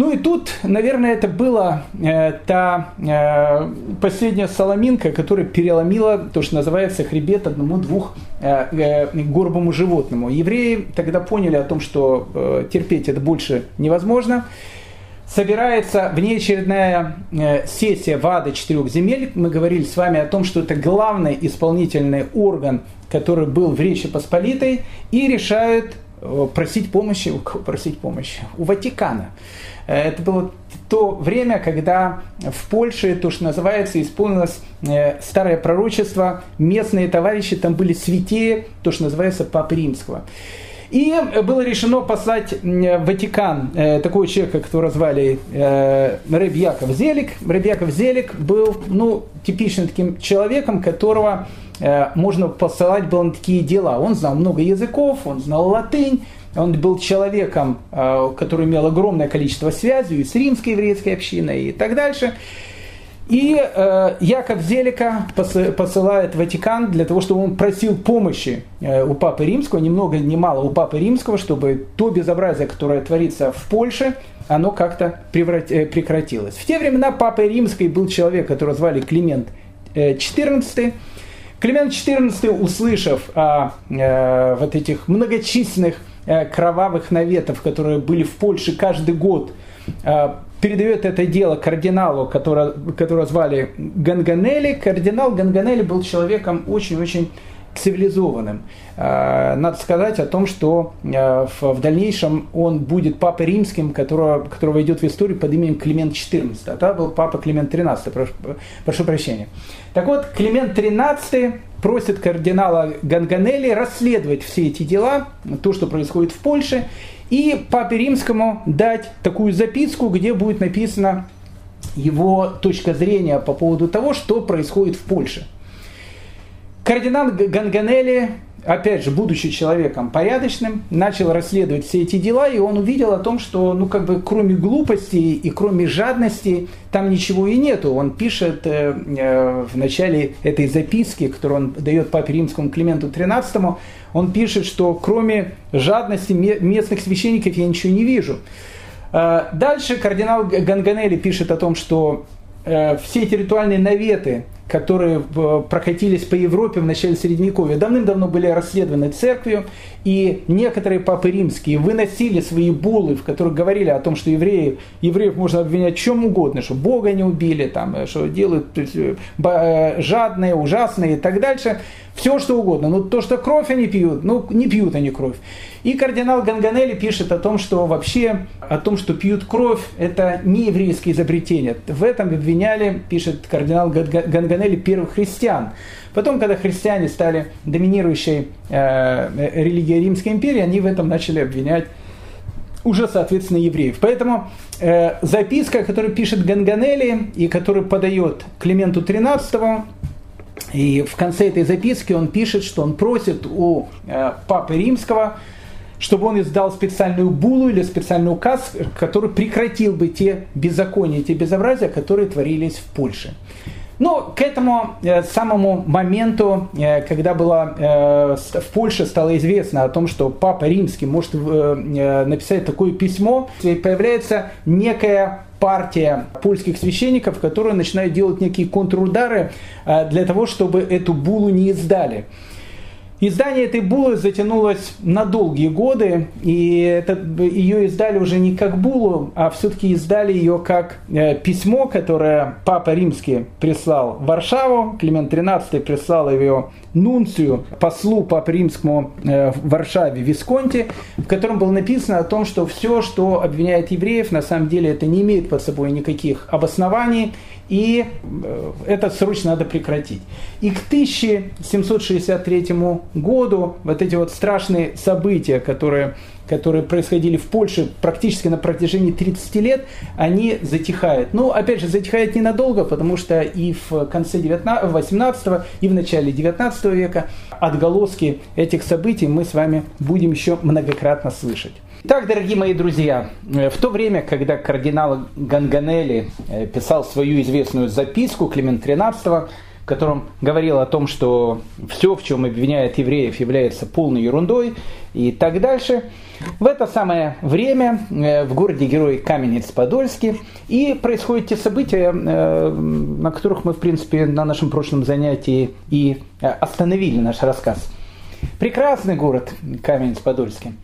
Ну и тут, наверное, это была э, та э, последняя соломинка, которая переломила то, что называется хребет одному-двух э, э, горбому животному. Евреи тогда поняли о том, что э, терпеть это больше невозможно. Собирается внеочередная э, сессия ВАДА четырех земель. Мы говорили с вами о том, что это главный исполнительный орган, который был в Речи Посполитой, и решают э, просить помощи, просить помощи? У Ватикана. Э, это было то время, когда в Польше, то, что называется, исполнилось э, старое пророчество, местные товарищи там были святее, то, что называется, Папы Римского. И было решено послать в Ватикан э, такого человека, которого звали э, Рэб Яков Зелик. Рэб Яков Зелик был ну, типичным таким человеком, которого можно посылать было на такие дела. Он знал много языков, он знал латынь, он был человеком, э, который имел огромное количество связей с римской еврейской общиной и так дальше. И э, Яков Зелика посылает Ватикан для того, чтобы он просил помощи э, у Папы Римского, ни много ни мало у Папы Римского, чтобы то безобразие, которое творится в Польше, оно как-то прекратилось. В те времена Папой Римской был человек, которого звали Климент XIV. Климент XIV, услышав о вот этих многочисленных Э, кровавых наветов, которые были в Польше каждый год, э, передает это дело кардиналу, которого, которого звали Ганганели. Кардинал Ганганели был человеком очень-очень цивилизованным. Э, надо сказать о том, что в дальнейшем он будет папой римским, которого, которого войдет в историю под именем Климент XIV. А тогда был папа Климент XIII, прошу, прошу прощения. Так вот, Климент XIII просит кардинала Ганганелли расследовать все эти дела, то, что происходит в Польше, и Папе Римскому дать такую записку, где будет написана его точка зрения по поводу того, что происходит в Польше. Кардинал Ганганелли опять же, будучи человеком порядочным, начал расследовать все эти дела, и он увидел о том, что, ну, как бы, кроме глупости и кроме жадности, там ничего и нету. Он пишет э, э, в начале этой записки, которую он дает папе римскому Клименту XIII, он пишет, что кроме жадности местных священников я ничего не вижу. Э, дальше кардинал Ганганелли пишет о том, что э, все эти ритуальные наветы, которые э, прокатились по Европе в начале Средневековья, давным-давно были расследованы церковью, и некоторые папы римские выносили свои буллы, в которых говорили о том, что евреи, евреев можно обвинять в чем угодно, что Бога не убили, там, э, что делают э, жадные, ужасные и так дальше. Все что угодно. Но то, что кровь они пьют, ну не пьют они кровь. И кардинал Ганганелли пишет о том, что вообще о том, что пьют кровь, это не еврейское изобретение. В этом обвиняли, пишет кардинал Ганганелли, первых христиан. Потом, когда христиане стали доминирующей э, религией Римской империи, они в этом начали обвинять уже, соответственно, евреев. Поэтому э, записка, которую пишет Ганганелли и которую подает Клименту XIII, и в конце этой записки он пишет, что он просит у э, Папы Римского, чтобы он издал специальную булу или специальный указ, который прекратил бы те беззакония, те безобразия, которые творились в Польше. Но к этому э, самому моменту, э, когда было, э, в Польше стало известно о том, что Папа Римский может э, э написать такое письмо, появляется некая партия польских священников, которые начинают делать некие контрудары э, для того, чтобы эту булу не издали. Издание этой булы затянулось на долгие годы, и это, ее издали уже не как булу, а все-таки издали ее как э, письмо, которое Папа Римский прислал в Варшаву, Климент XIII прислал ее нунцию, послу Папы Римскому э, в Варшаве, Висконте, в котором было написано о том, что все, что обвиняет евреев, на самом деле это не имеет под собой никаких обоснований, и э, это срочно надо прекратить. И к 1763 году вот эти вот страшные события, которые, которые происходили в Польше практически на протяжении 30 лет, они затихают. Но, опять же, затихают ненадолго, потому что и в конце 19, 18 и в начале 19 века отголоски этих событий мы с вами будем еще многократно слышать. Итак, дорогие мои друзья, э, в то время, когда кардинал Ганганелли э, писал свою известную записку Климент XIII, в котором говорил о том, что все, в чем обвиняют евреев, является полной ерундой и так дальше, в это самое время э, в городе Герой Каменец-Подольский и происходят те события, на которых мы, в принципе, на нашем прошлом занятии и остановили наш рассказ. Прекрасный город Каменец-Подольский –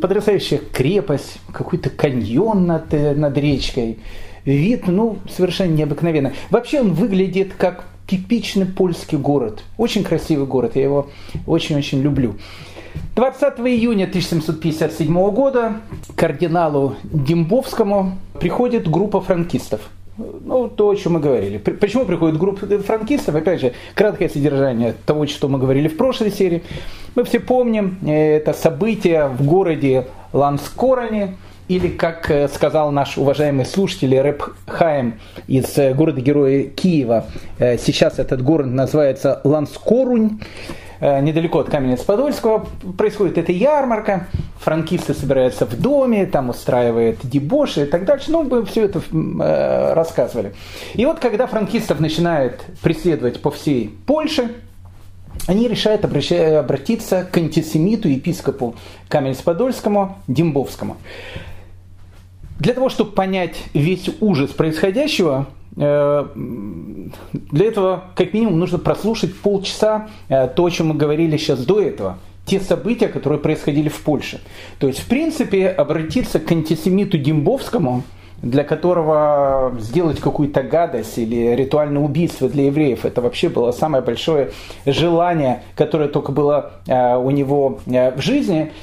потрясающая крепость, какой-то каньон над, над речкой. Вид, ну, совершенно необыкновенный. Вообще он выглядит как типичный польский город. Очень красивый город, я его очень-очень люблю. 20 июня 1757 года кардиналу Дембовскому приходит группа франкистов – ну, то, о чем мы говорили. Почему приходит группа франкистов? Опять же, краткое содержание того, что мы говорили в прошлой серии. Мы все помним э, это событие в городе Ланскороне, или, как э, сказал наш уважаемый слушатель Рэп Хайм из э, города-героя Киева, сейчас этот город называется Ланскорунь. Недалеко от Каменец-Подольского происходит эта ярмарка, франкисты собираются в доме, там устраивают дебоши и так дальше. Ну, мы все это рассказывали. И вот когда франкистов начинают преследовать по всей Польше, они решают обратиться к антисемиту, епископу Каменец-Подольскому, Дембовскому. Для того, чтобы понять весь ужас происходящего, Э, для этого, как минимум, нужно прослушать полчаса э, то, о чем мы говорили сейчас до этого. Те события, которые происходили в Польше. То есть, в принципе, обратиться к антисемиту Дембовскому, для которого сделать какую-то гадость или ритуальное убийство для евреев, это вообще было самое большое желание, которое только было э, у него в жизни –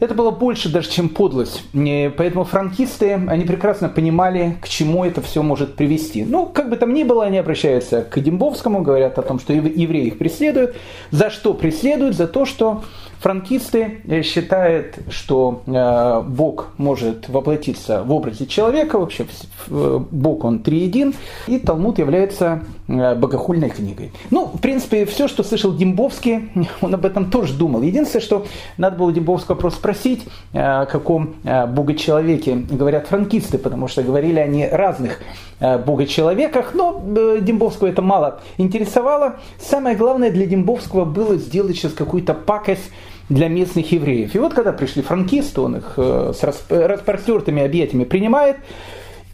это было больше даже, чем подлость. Поэтому франкисты, они прекрасно понимали, к чему это все может привести. Ну, как бы там ни было, они обращаются к Дембовскому, говорят о том, что евреи их преследуют. За что преследуют? За то, что Франкисты э, считают, что э, Бог может воплотиться в образе человека, вообще э, Бог он триедин, и Талмуд является богохульной книгой. Ну, в принципе, все, что слышал Дембовский, он об этом тоже думал. Единственное, что надо было Дембовского просто спросить, о каком богочеловеке говорят франкисты, потому что говорили они разных богочеловеках, но Дембовского это мало интересовало. Самое главное для Дембовского было сделать сейчас какую-то пакость для местных евреев. И вот когда пришли франкисты, он их э, с распростертыми объятиями принимает,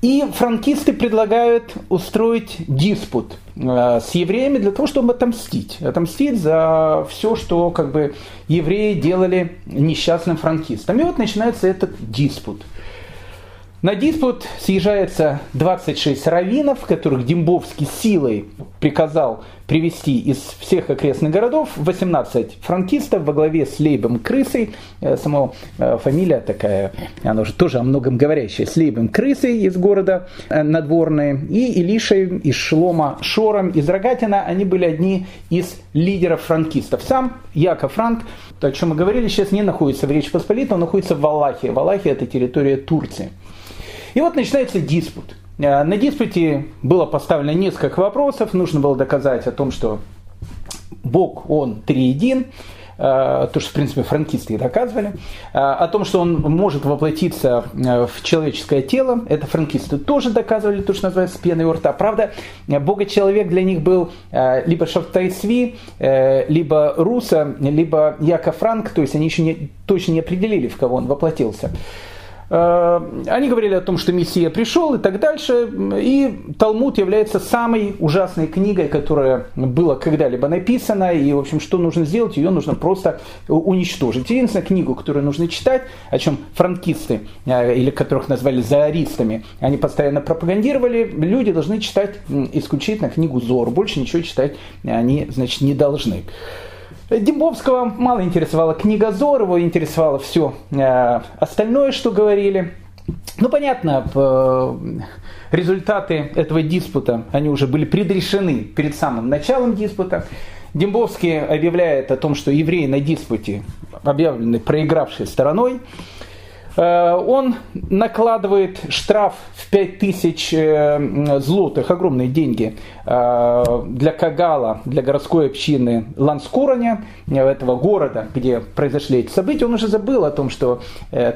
и франкисты предлагают устроить диспут э, с евреями для того, чтобы отомстить. Отомстить за все, что как бы, евреи делали несчастным франкистам. И вот начинается этот диспут – на диспут съезжается 26 раввинов, которых Дембовский силой приказал привести из всех окрестных городов, 18 франкистов во главе с Лейбом Крысой, э, сама э, фамилия такая, она уже тоже о многом говорящая, с Лейбом Крысой из города э, Надворной, и Илишей из Шлома Шором из Рогатина, они были одни из лидеров франкистов. Сам Яков Франк, о чем мы говорили, сейчас не находится в Речи Посполитой, он находится в Валахии. Валахия это территория Турции. И вот начинается диспут. Э, на диспуте было поставлено несколько вопросов. Нужно было доказать о том, что Бог, Он триедин, э, то, что, в принципе, франкисты и доказывали, э, о том, что он может воплотиться в человеческое тело, это франкисты тоже доказывали, то, что называется пеной у рта. Правда, Бога-человек для них был либо Шафтайсви, либо Руса, либо Яков Франк, то есть они еще не, точно не определили, в кого он воплотился. Э, они говорили о том, что Мессия пришел и так дальше. И Талмуд является самой ужасной книгой, которая была когда-либо написана. И, в общем, что нужно сделать? Ее нужно просто уничтожить. Единственная книгу, которую нужно читать, о чем франкисты, э, или которых назвали зааристами, они постоянно пропагандировали, люди должны читать исключительно книгу Зор. Больше ничего читать они, значит, не должны. Дембовского мало интересовала книга Зор, его интересовало все э, остальное, что говорили. Ну, понятно, результаты этого диспута, они уже были предрешены перед самым началом диспута. Дембовский объявляет о том, что евреи на диспуте объявлены проигравшей стороной. Э, он накладывает штраф в 5000 э, злотых, огромные деньги, э, для Кагала, для городской общины Ланскураня, этого города, где произошли эти события. Он уже забыл о том, что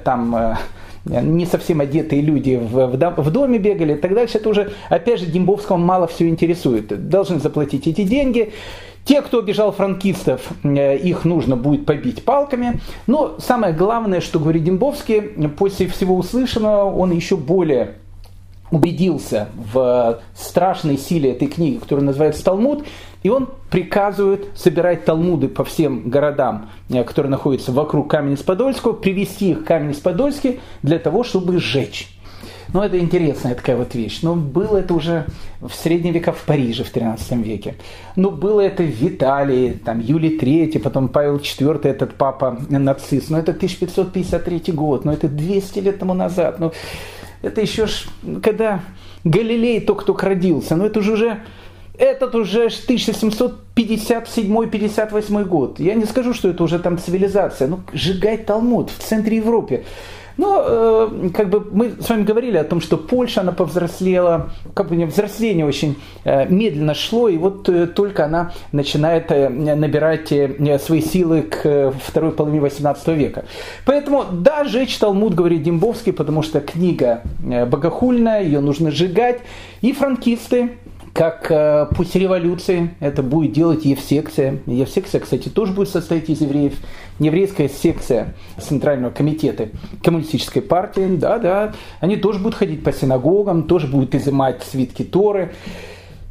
там не совсем одетые люди в, доме бегали и так дальше. Это уже, опять же, Дембовского мало все интересует. Должны заплатить эти деньги. Те, кто обижал франкистов, э, их нужно будет побить палками. Но самое главное, что говорит Дембовский, после всего услышанного он еще более убедился в страшной силе этой книги, которая называется «Талмуд», и он приказывает собирать талмуды по всем городам, э, которые находятся вокруг Каменец-Подольского, привести их в Каменец-Подольский для того, чтобы сжечь. Ну, это интересная такая вот вещь. Но было это уже в средние века в Париже в 13 веке. Ну, было это в Италии, там, Юлий III, потом Павел IV, этот папа нацист. Но это 1553 год, но это 200 лет тому назад. Ну, это еще ж, когда Галилей только-только родился, но это же уже этот уже 1757-58 год. Я не скажу, что это уже там цивилизация. Ну, сжигать Талмуд в центре Европы. Но э, как бы мы с вами говорили о том, что Польша, она повзрослела, как бы взросление очень э, медленно шло, и вот э, только она начинает э, набирать э, свои силы к э, второй половине 18 века. Поэтому, да, жечь Талмуд, говорит Дембовский, потому что книга э, богохульная, ее нужно сжигать, и франкисты, как э, после революции это будет делать Евсекция. Евсекция, кстати, тоже будет состоять из евреев. Еврейская секция Центрального комитета коммунистической партии, да-да, они тоже будут ходить по синагогам, тоже будут изымать свитки Торы,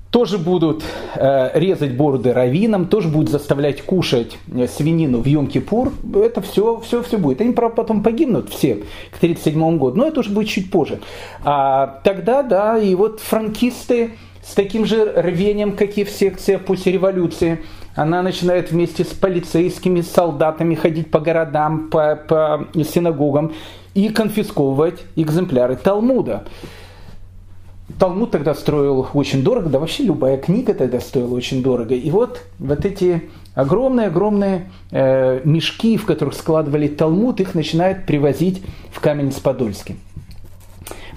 тоже будут э, резать бороды раввинам, тоже будут заставлять кушать э, свинину в Йом-Кипур. Это все, все, все будет. Они, правда, потом погибнут все к 1937 году, но это уже будет чуть позже. А тогда, да, и вот франкисты, с таким же рвением, как и в секции после революции. Она начинает вместе с полицейскими, солдатами ходить по городам, по, по синагогам и конфисковывать экземпляры Талмуда. Талмуд тогда строил очень дорого, да вообще любая книга тогда стоила очень дорого. И вот вот эти огромные-огромные э, мешки, в которых складывали Талмуд, их начинают привозить в Каменец-Подольский.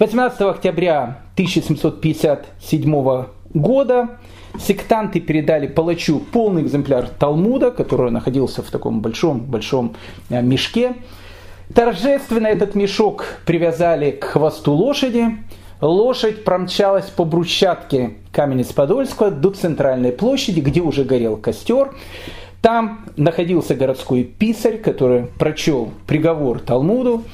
18 октября 1757 года сектанты передали палачу полный экземпляр Талмуда, который находился в таком большом-большом э, мешке. Торжественно этот мешок привязали к хвосту лошади. Лошадь промчалась по брусчатке Каменец-Подольского до центральной площади, где уже горел костер. Там находился городской писарь, который прочел приговор Талмуду.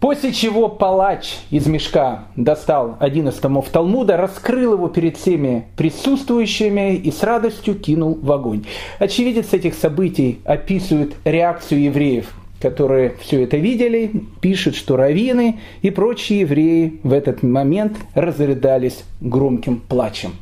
После чего палач из мешка достал один из томов Талмуда, раскрыл его перед всеми присутствующими и с радостью кинул в огонь. Очевидец этих событий описывает реакцию евреев, которые все это видели, пишет, что раввины и прочие евреи в этот момент разрыдались громким плачем.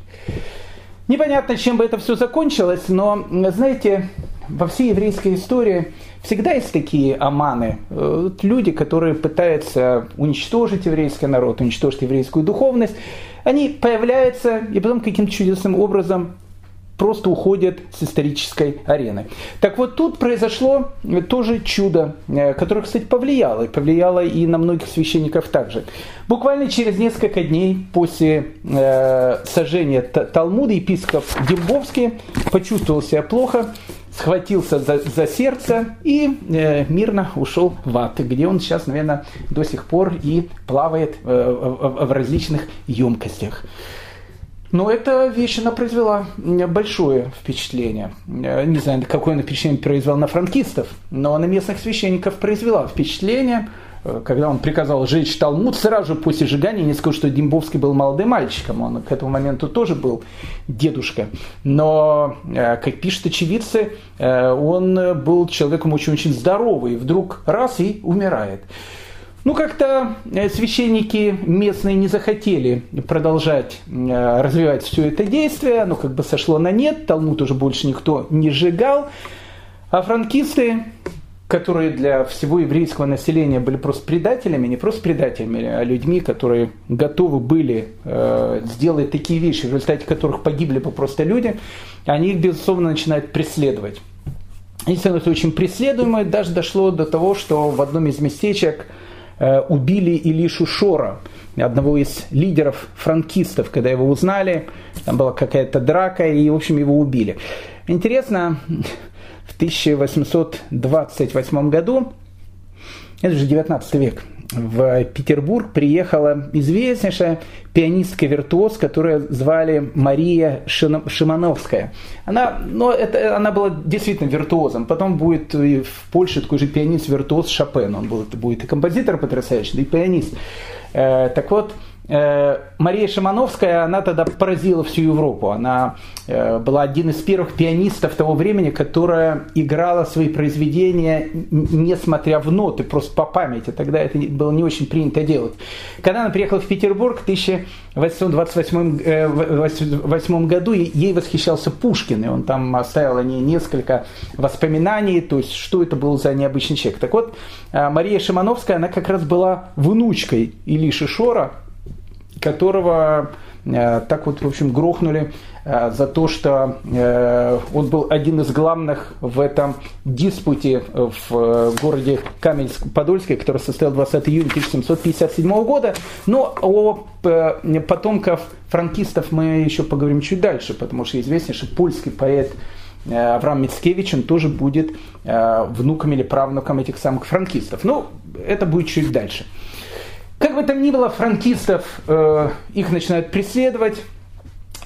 Непонятно, чем бы это все закончилось, но, знаете, во всей еврейской истории – Всегда есть такие аманы, э, люди, которые пытаются уничтожить еврейский народ, уничтожить еврейскую духовность. Они появляются и потом каким-то чудесным образом просто уходят с исторической арены. Так вот тут произошло тоже чудо, э, которое, кстати, повлияло, и повлияло и на многих священников также. Буквально через несколько дней после э, сожжения Талмуда епископ Дембовский почувствовал себя плохо, схватился за, за сердце и э, мирно ушел в ад, где он сейчас, наверное, до сих пор и плавает э, в, в различных емкостях. Но эта вещь, она произвела большое впечатление. Э, не знаю, какое она впечатление произвела на франкистов, но на местных священников произвела впечатление – когда он приказал сжечь Талмуд, сразу после сжигания, не скажу, что Дембовский был молодым мальчиком, он к этому моменту тоже был дедушка. Но, э, как пишут очевидцы, э, он был человеком очень-очень здоровый, вдруг раз и умирает. Ну, как-то священники местные не захотели продолжать развивать все это действие, оно как бы сошло на нет, Талмуд уже больше никто не сжигал, а франкисты которые для всего еврейского населения были просто предателями, не просто предателями, а людьми, которые готовы были э, сделать такие вещи, в результате которых погибли бы просто люди, они их, безусловно, начинают преследовать. Они становятся очень преследуемые, даже дошло до того, что в одном из местечек э, убили Илишу Шора, одного из лидеров франкистов, когда его узнали, там была какая-то драка, и, в общем, его убили. Интересно, 1828 году, это же 19 век, в Петербург приехала известнейшая пианистка-виртуоз, которую звали Мария Шимановская. Она, но это, она была действительно виртуозом. Потом будет в Польше такой же пианист-виртуоз Шопен. Он будет, будет и композитор потрясающий, да и пианист. Э, так вот, Мария Шимановская, она тогда поразила всю Европу. Она э, была один из первых пианистов того времени, которая играла свои произведения, несмотря в ноты, просто по памяти. Тогда это было не очень принято делать. Когда она приехала в Петербург в 1828 э, году, ей восхищался Пушкин, и он там оставил о ней несколько воспоминаний, то есть что это был за необычный человек. Так вот, Мария Шимановская, она как раз была внучкой Илиши Шора, которого э, так вот, в общем, грохнули э, за то, что э, он был один из главных в этом диспуте в городе Каменск-Подольске, который состоял 20 июня 1757 года. Но о потомков франкистов мы еще поговорим чуть дальше, потому что известнейший польский поэт Авраам Мицкевич, он тоже будет внуком или правнуком этих самых франкистов. Но это будет чуть дальше. Как бы там ни было, франкистов э, их начинают преследовать,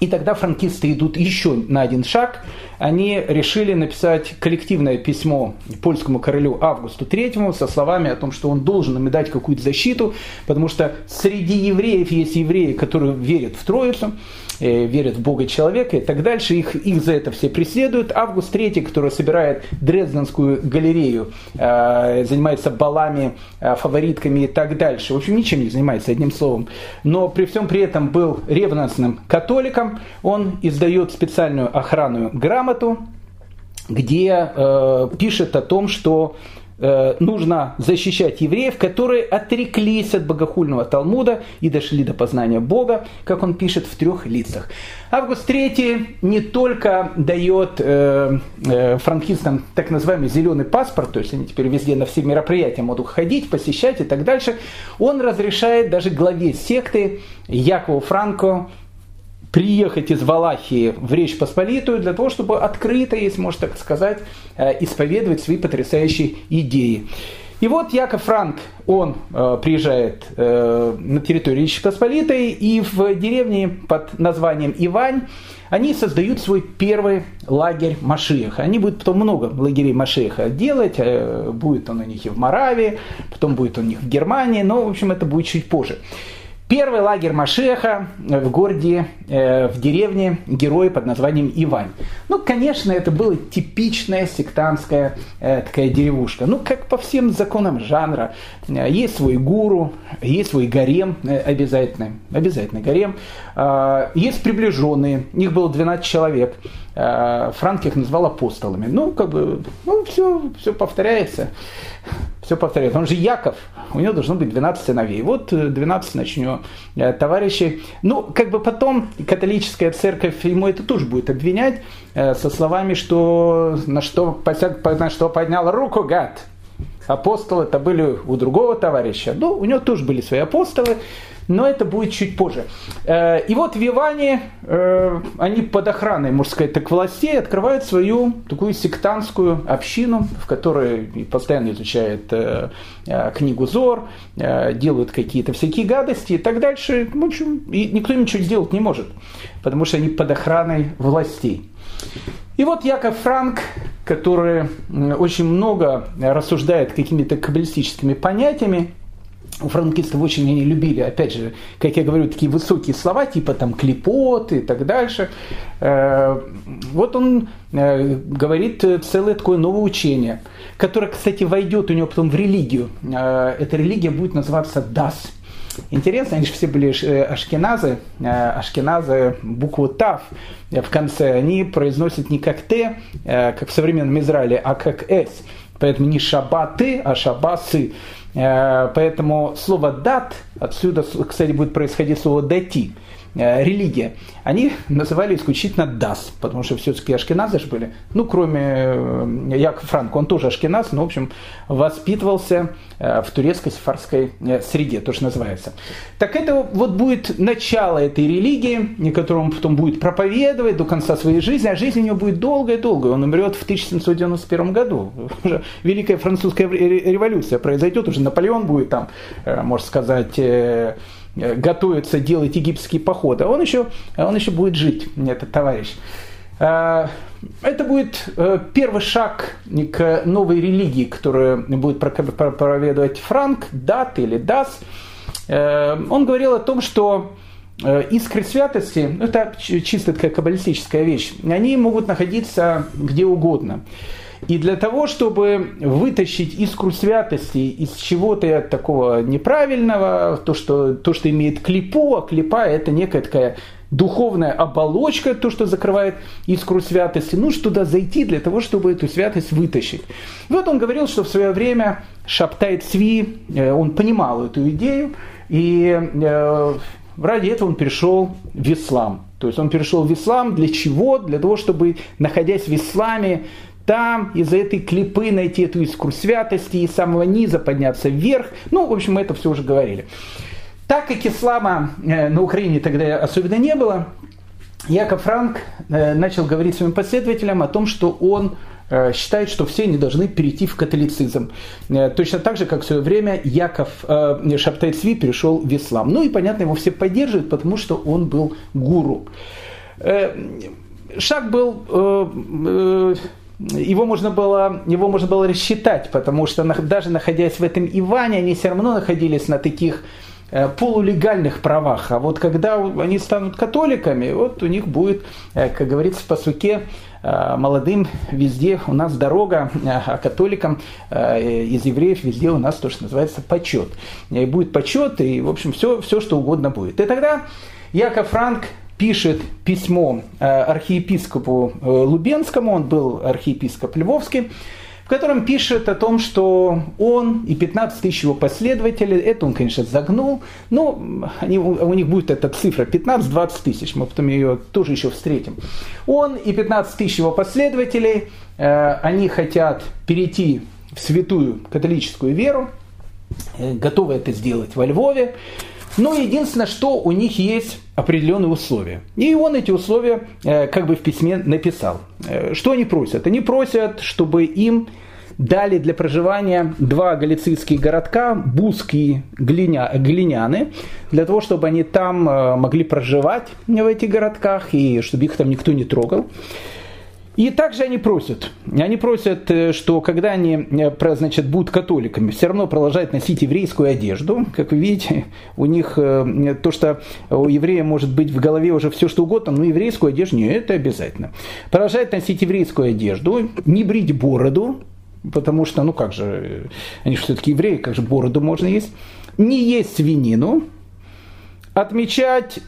и тогда франкисты идут еще на один шаг. Они решили написать коллективное письмо польскому королю Августу III со словами о том, что он должен им дать какую-то защиту, потому что среди евреев есть евреи, которые верят в Троицу, верят в Бога человека и так дальше. Их, их за это все преследуют. Август III, который собирает Дрезденскую галерею, э, занимается балами, э, фаворитками и так дальше. В общем, ничем не занимается, одним словом. Но при всем при этом был ревностным католиком. Он издает специальную охранную грамоту, где э, пишет о том, что Э, нужно защищать евреев, которые отреклись от богохульного Талмуда и дошли до познания Бога, как он пишет в трех лицах. Август III не только дает э, э, франкистам так называемый зеленый паспорт, то есть они теперь везде на все мероприятия могут ходить, посещать и так дальше, он разрешает даже главе секты Якову Франко приехать из Валахии в Речь Посполитую для того, чтобы открыто, если можно так сказать, э, исповедовать свои потрясающие идеи. И вот Яков Франк, он э, приезжает э, на территорию Речи Посполитой, и в деревне под названием Ивань они создают свой первый лагерь Машиеха. Они будут потом много лагерей Машиеха делать, э, будет он у них и в Моравии, потом будет он у них в Германии, но, в общем, это будет чуть позже. Первый лагерь Машеха в городе, э, в деревне, герой под названием Ивань. Ну, конечно, это была типичная сектантская э, такая деревушка. Ну, как по всем законам жанра. Э, есть свой гуру, есть свой гарем э, обязательно, обязательно гарем. Э, есть приближенные, их было 12 человек. Э, Франк их назвал апостолами. Ну, как бы, ну, все, все повторяется все повторяет. Он же Яков, у него должно быть 12 сыновей. Вот 12, значит, товарищей. Ну, как бы потом католическая церковь ему это тоже будет обвинять э, со словами, что на что, на что поднял руку гад. Апостолы это были у другого товарища. Ну, у него тоже были свои апостолы но это будет чуть позже. Э, и вот в Иване э, они под охраной, можно сказать, так властей открывают свою такую сектантскую общину, в которой постоянно изучают э, книгу Зор, делают какие-то всякие гадости и так дальше. В общем, и никто ничего сделать не может, потому что они под охраной властей. И вот Яков Франк, который очень много рассуждает какими-то каббалистическими понятиями, у франкистов очень они любили, опять же, как я говорю, такие высокие слова, типа там клепот и так дальше. Э, вот он э, говорит целое такое новое учение, которое, кстати, войдет у него потом в религию. Э, эта религия будет называться Дас. Интересно, они же все были ашкеназы, ашкеназы букву Тав в конце, они произносят не как Т, как в современном Израиле, а как С. Поэтому не шабаты, а шабасы. Поэтому слово дат, отсюда, кстати, будет происходить слово дати – Э, религия, они называли исключительно дас, потому что все-таки ашкеназы же были. Ну, кроме э, Яков Франк, он тоже ашкеназ, но, в общем, воспитывался э, в турецкой сефарской среде, то, что называется. Так это вот будет начало этой религии, которую он потом будет проповедовать до конца своей жизни, а жизнь у него будет долгая-долгая. Он умрет в 1791 году. Уже Великая французская революция произойдет, уже Наполеон будет там, можно сказать, Э, готовится делать египетские походы, а он еще, а он еще будет жить, этот товарищ. Э, это будет э, первый шаг к новой религии, которую будет проповедовать Франк, Дат или Дас. Он говорил о том, что искры святости, ну, это чисто такая каббалистическая вещь, они могут находиться где угодно. И для того, чтобы вытащить искру святости из чего-то такого неправильного, то что, то, что имеет клипу, а клипа это некая такая духовная оболочка, то, что закрывает искру святости, нужно туда зайти для того, чтобы эту святость вытащить. И вот он говорил, что в свое время Шаптай Цви, э, он понимал эту идею, и э, ради этого он перешел в ислам. То есть он перешел в ислам для чего? Для того, чтобы, находясь в исламе, там из-за этой клипы найти эту искру святости и с самого низа подняться вверх. Ну, в общем, мы это все уже говорили. Так как ислама э, на Украине тогда особенно не было, Яков Франк э, начал говорить своим последователям о том, что он э, считает, что все не должны перейти в католицизм. Точно так же, как в свое время Яков Шабтай Цви перешел в ислам. Ну и, понятно, его все поддерживают, потому что он был гуру. Шаг был его можно было, его можно было рассчитать, потому что даже находясь в этом Иване, они все равно находились на таких э, полулегальных правах. А вот когда они станут католиками, вот у них будет, э, как говорится по суке, э, молодым везде у нас дорога, а католикам из евреев везде у нас то, что называется почет. И будет почет, и, в общем, все, все что угодно будет. И тогда Яков Франк пишет письмо э, архиепископу э, Лубенскому, он был архиепископ Львовский, в котором пишет о том, что он и 15 тысяч его последователей, это он, конечно, загнул, но они, у них будет эта цифра 15-20 тысяч, мы потом ее тоже еще встретим. Он и 15 тысяч его последователей, э, они хотят перейти в святую католическую веру, готовы это сделать во Львове, но единственное, что у них есть определенные условия. И он эти условия э, как бы в письме написал. Э, что они просят? Они просят, чтобы им дали для проживания два галицийские городка, Буск и Глиня, Глиняны, для того, чтобы они там э, могли проживать в этих городках и чтобы их там никто не трогал. И также они просят, они просят, э, что когда они э, значит, будут католиками, все равно продолжать носить еврейскую одежду. Как вы видите, у них э, то, что у еврея может быть в голове уже все что угодно, но еврейскую одежду не это обязательно. Продолжать носить еврейскую одежду, не брить бороду, потому что, ну как же, они же все-таки евреи, как же бороду можно есть. Не есть свинину, отмечать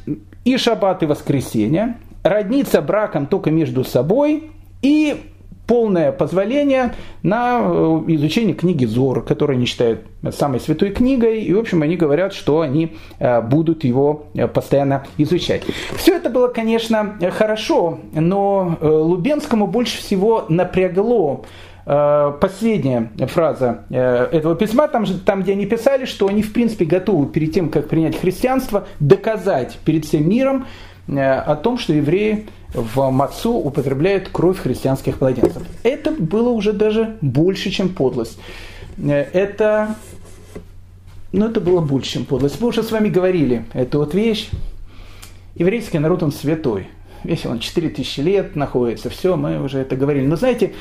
и шаббат, и воскресенье, родниться браком только между собой и полное позволение на э, изучение книги Зор, которую они считают самой святой книгой, и, в общем, они говорят, что они э, будут его э, постоянно изучать. Все это было, конечно, хорошо, но Лубенскому больше всего напрягло последняя фраза этого письма, там, же, там, где они писали, что они, в принципе, готовы перед тем, как принять христианство, доказать перед всем миром о том, что евреи в мацу употребляют кровь христианских младенцев. Это было уже даже больше, чем подлость. Э, это, ну, это было больше, чем подлость. Мы уже с вами говорили эту вот вещь. Еврейский народ, он святой. Весь он 4000 лет находится, все, мы уже это говорили. Но знаете, э,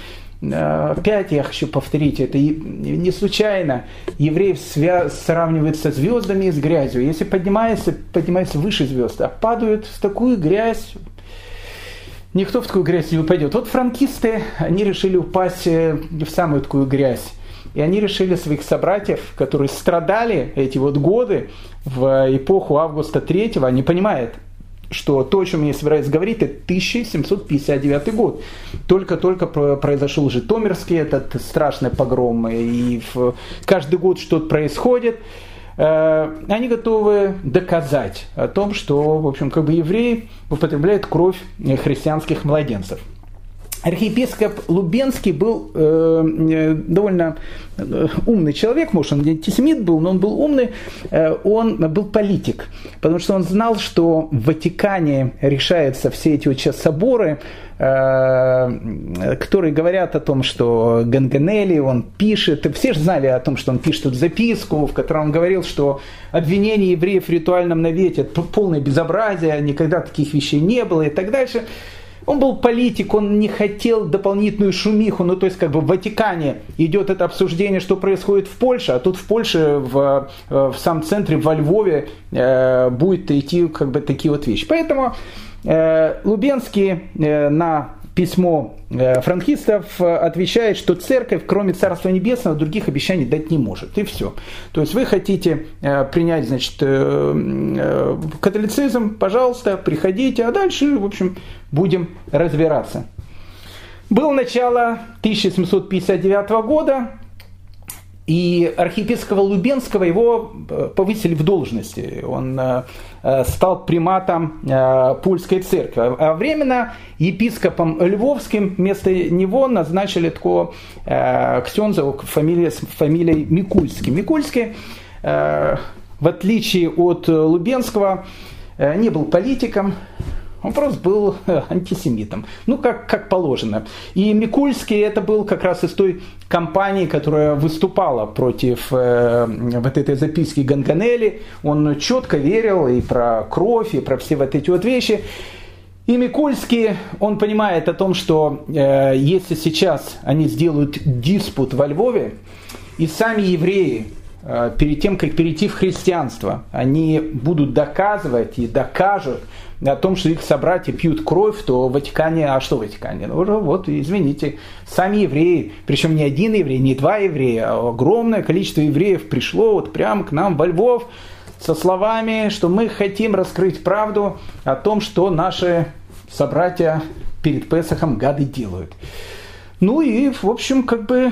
опять я хочу повторить, это не случайно. Евреев свя- сравнивают со звездами и с грязью. Если поднимается, поднимается выше звезд, а падают в такую грязь, никто в такую грязь не упадет. Вот франкисты, они решили упасть э, в самую такую грязь. И они решили своих собратьев, которые страдали эти вот годы в эпоху Августа III, они понимают, что то, о чем я собираюсь говорить, это 1759 год. Только-только произошел Житомирский этот страшный погром, и каждый год что-то происходит. Э, они готовы доказать о том, что, в общем, как бы евреи употребляют кровь христианских младенцев. Архиепископ Лубенский был э, э, довольно э, умный человек, может, он не антисемит был, но он был умный, э, он был политик, потому что он знал, что в Ватикане решаются все эти вот сейчас соборы, э, которые говорят о том, что Ганганелли, он пишет, все же знали о том, что он пишет тут записку, в которой он говорил, что обвинение евреев в ритуальном навете – это полное безобразие, никогда таких вещей не было и так дальше. Он был политик, он не хотел дополнительную шумиху, ну то есть как бы в Ватикане идет это обсуждение, что происходит в Польше, а тут в Польше, в, э, в самом центре, во Львове э, будет идти как бы такие вот вещи. Поэтому э, Лубенский э, на письмо э, франкистов э, отвечает, что церковь, кроме Царства Небесного, других обещаний дать не может. И все. То есть вы хотите э, принять, значит, католицизм, пожалуйста, приходите, а дальше, в общем, будем разбираться. Было начало 1759 года, и архиепископа Лубенского его э, повысили в должности. Он э, э, стал приматом польской церкви. А временно епископом Львовским вместо него назначили такого ксенза фамилия, с фамилией Микульский. Микульский, в отличие от Лубенского, не был политиком, он просто был антисемитом. Ну, как, как положено. И Микульский это был как раз из той компании, которая выступала против э, вот этой записки Ганганелли. Он четко верил и про кровь, и про все вот эти вот вещи. И Микульский, он понимает о том, что э, если сейчас они сделают диспут во Львове, и сами евреи перед тем, как перейти в христианство, они будут доказывать и докажут, о том, что их собратья пьют кровь, то в Ватикане, а что в Ватикане? Ну, вот, извините, сами евреи, причем не один еврей, не два еврея, а огромное количество евреев пришло вот прямо к нам во Львов со словами, что мы хотим раскрыть правду о том, что наши собратья перед Песохом гады делают. Ну и, в общем, как бы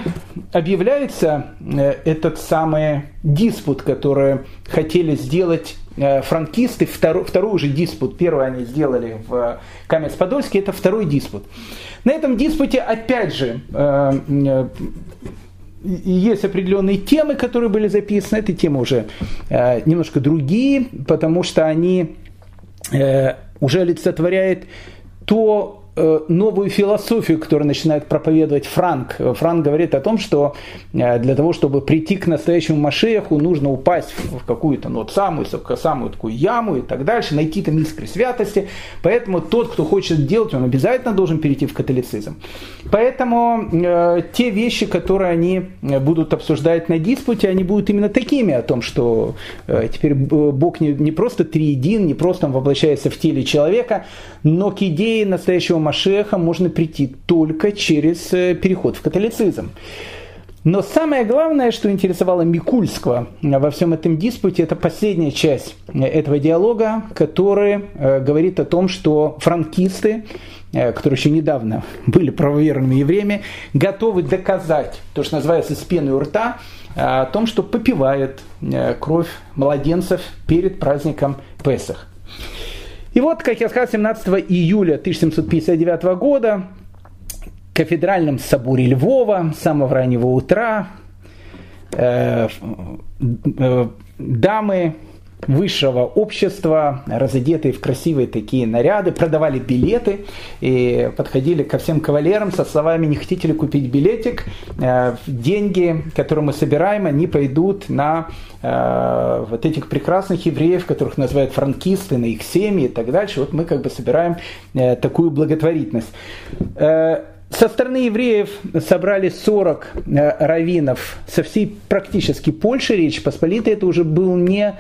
объявляется э, этот самый диспут, который хотели сделать Э, франкисты, второй, второй уже диспут, первый они сделали в Каменец-Подольске, это второй диспут. На этом диспуте, опять же, э, есть определенные темы, которые были записаны. Эти темы уже немножко другие, потому что они уже олицетворяют то новую философию, которую начинает проповедовать Франк. Франк говорит о том, что э, для того, чтобы прийти к настоящему Машеху, нужно упасть в какую-то ну, вот самую, самую такую яму и так дальше, найти там искры святости. Поэтому тот, кто хочет делать, он обязательно должен перейти в католицизм. Поэтому э, те вещи, которые они будут обсуждать на диспуте, они будут именно такими, о том, что э, теперь Бог не, не просто триедин, не просто он воплощается в теле человека, но к идее настоящего Машеха можно прийти только через э, переход в католицизм. Но самое главное, что интересовало Микульского во всем этом диспуте, это последняя часть э, этого диалога, который э, говорит о том, что франкисты, которые еще недавно были правоверными евреями, готовы доказать то, что называется с пеной у рта, о том, что попивает кровь младенцев перед праздником Песах. И вот, как я сказал, 17 июля 1759 года в кафедральном соборе Львова с самого раннего утра э, э, дамы высшего общества, разодетые в красивые такие наряды, продавали билеты и подходили ко всем кавалерам со словами «Не хотите ли купить билетик?» э, Деньги, которые мы собираем, они пойдут на э, вот этих прекрасных евреев, которых называют франкисты, на их семьи и так дальше. Вот мы как бы собираем э, такую благотворительность. Со стороны евреев собрали 40 раввинов со всей практически Польши, Речь Посполитой. Это уже был не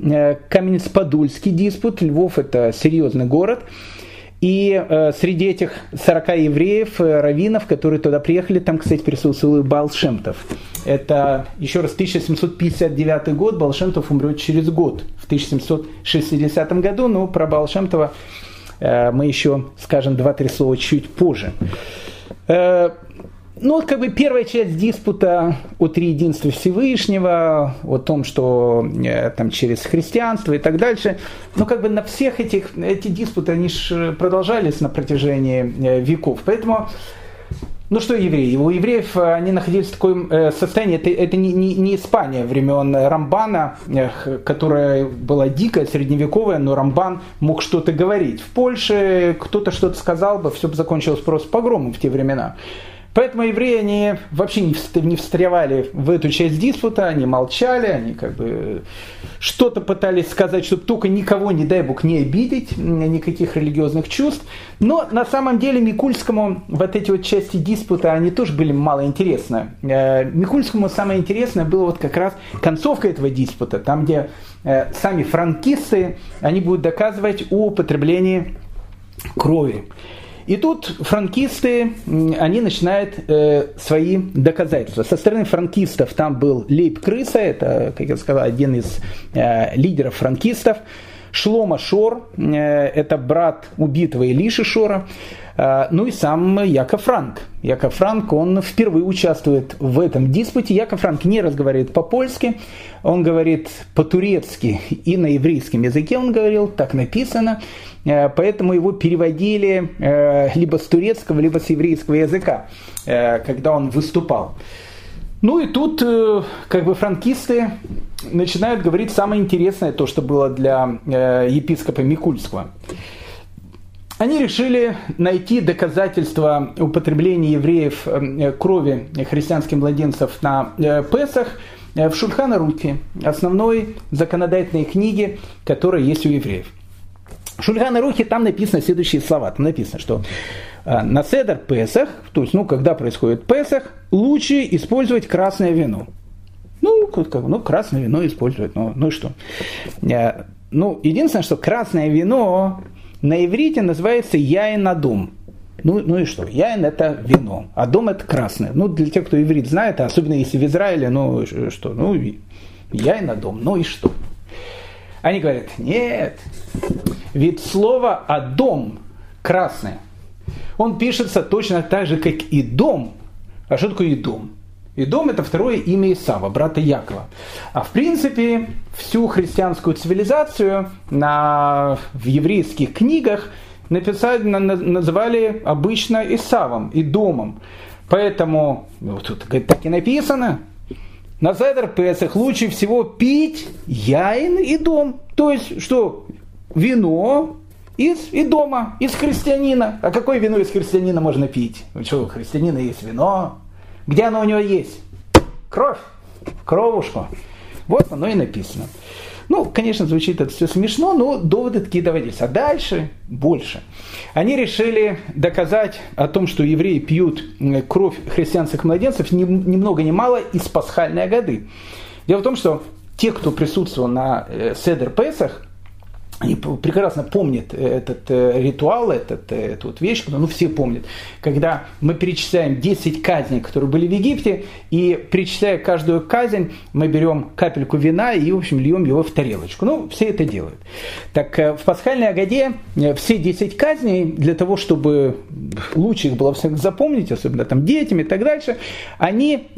Э, Каменец-Подольский диспут. Львов это серьезный город. И э, среди этих 40 евреев, э, раввинов, которые туда приехали, там, кстати, присутствовал Балшемтов. Это, еще раз, 1759 год, Балшемтов умрет через год, в 1760 году, но про Балшемтова э, мы еще скажем два-три слова чуть позже. Э, ну, как бы первая часть диспута о триединстве Всевышнего, о том, что э, там через христианство и так дальше. Но как бы на всех этих, эти диспуты, они же продолжались на протяжении э, веков. Поэтому ну что евреи? У евреев э, они находились в таком э, состоянии, это, это не, не, не Испания времен Рамбана, которая была дикая, средневековая, но Рамбан мог что-то говорить. В Польше кто-то что-то сказал бы, все бы закончилось просто погромом в те времена. Поэтому евреи они вообще не встревали в эту часть диспута, они молчали, они как бы что-то пытались сказать, чтобы только никого, не дай бог, не обидеть, никаких религиозных чувств. Но на самом деле Микульскому вот эти вот части диспута, они тоже были мало интересны. Э, Микульскому самое интересное было вот как раз концовка этого диспута, там где э, сами франкисты, они будут доказывать о употреблении крови. И тут франкисты, они начинают э, свои доказательства. Со стороны франкистов там был Лейб Крыса, это, как я сказал, один из э, лидеров франкистов. Шлома Шор, э, это брат убитого Илиши Шора. Э, ну и сам Яков Франк. Яков Франк, он впервые участвует в этом диспуте. Яков Франк не разговаривает по-польски, он говорит по-турецки и на еврейском языке он говорил, так написано. Э, поэтому его переводили э, либо с турецкого, либо с еврейского языка, когда он выступал. Ну и тут как бы франкисты начинают говорить самое интересное, то, что было для епископа Микульского они решили найти доказательства употребления евреев э, крови христианских младенцев на э, Песах э, в Шульхана Руки, основной законодательной книге, которая есть у евреев. В Шульхана Рухе там написано следующие слова. Там написано, что на Седер Песах, то есть, ну, когда происходит Песах, лучше использовать красное вино. Ну, как, ну красное вино использовать, ну, ну и что? Ну, единственное, что красное вино на иврите называется яин адум. Ну, ну и что? Яин это вино, а дом это красное. Ну, для тех, кто иврит знает, особенно если в Израиле, ну что, ну, яин адум, ну и что? Они говорят, нет, ведь слово «адом» красное, он пишется точно так же, как и «дом». А что такое «идом»? Идом – это второе имя Исава, брата Якова. А в принципе, всю христианскую цивилизацию на, в еврейских книгах написали, на, называли обычно Исавом, Идомом. Поэтому, вот тут так и написано, на Седер Песах лучше всего пить яин и дом. То есть, что вино из и дома, из христианина. А какое вино из христианина можно пить? Ну что, у христианина есть вино, где оно у него есть? Кровь, кровушку. Вот оно и написано. Ну, конечно, звучит это все смешно, но доводы такие доводились. А дальше больше. Они решили доказать о том, что евреи пьют кровь христианских младенцев ни, ни много ни мало из пасхальной годы. Дело в том, что те, кто присутствовал на э, Седер Песах, они прекрасно помнят этот э, ритуал, этот, э, эту вот вещь, ну все помнят, когда мы перечисляем 10 казней, которые были в Египте, и перечисляя каждую казнь, мы берем капельку вина и, в общем, льем его в тарелочку. Ну, все это делают. Так э, в пасхальной Агаде все 10 казней, для того, чтобы лучше их было всех запомнить, особенно там детям и так дальше, они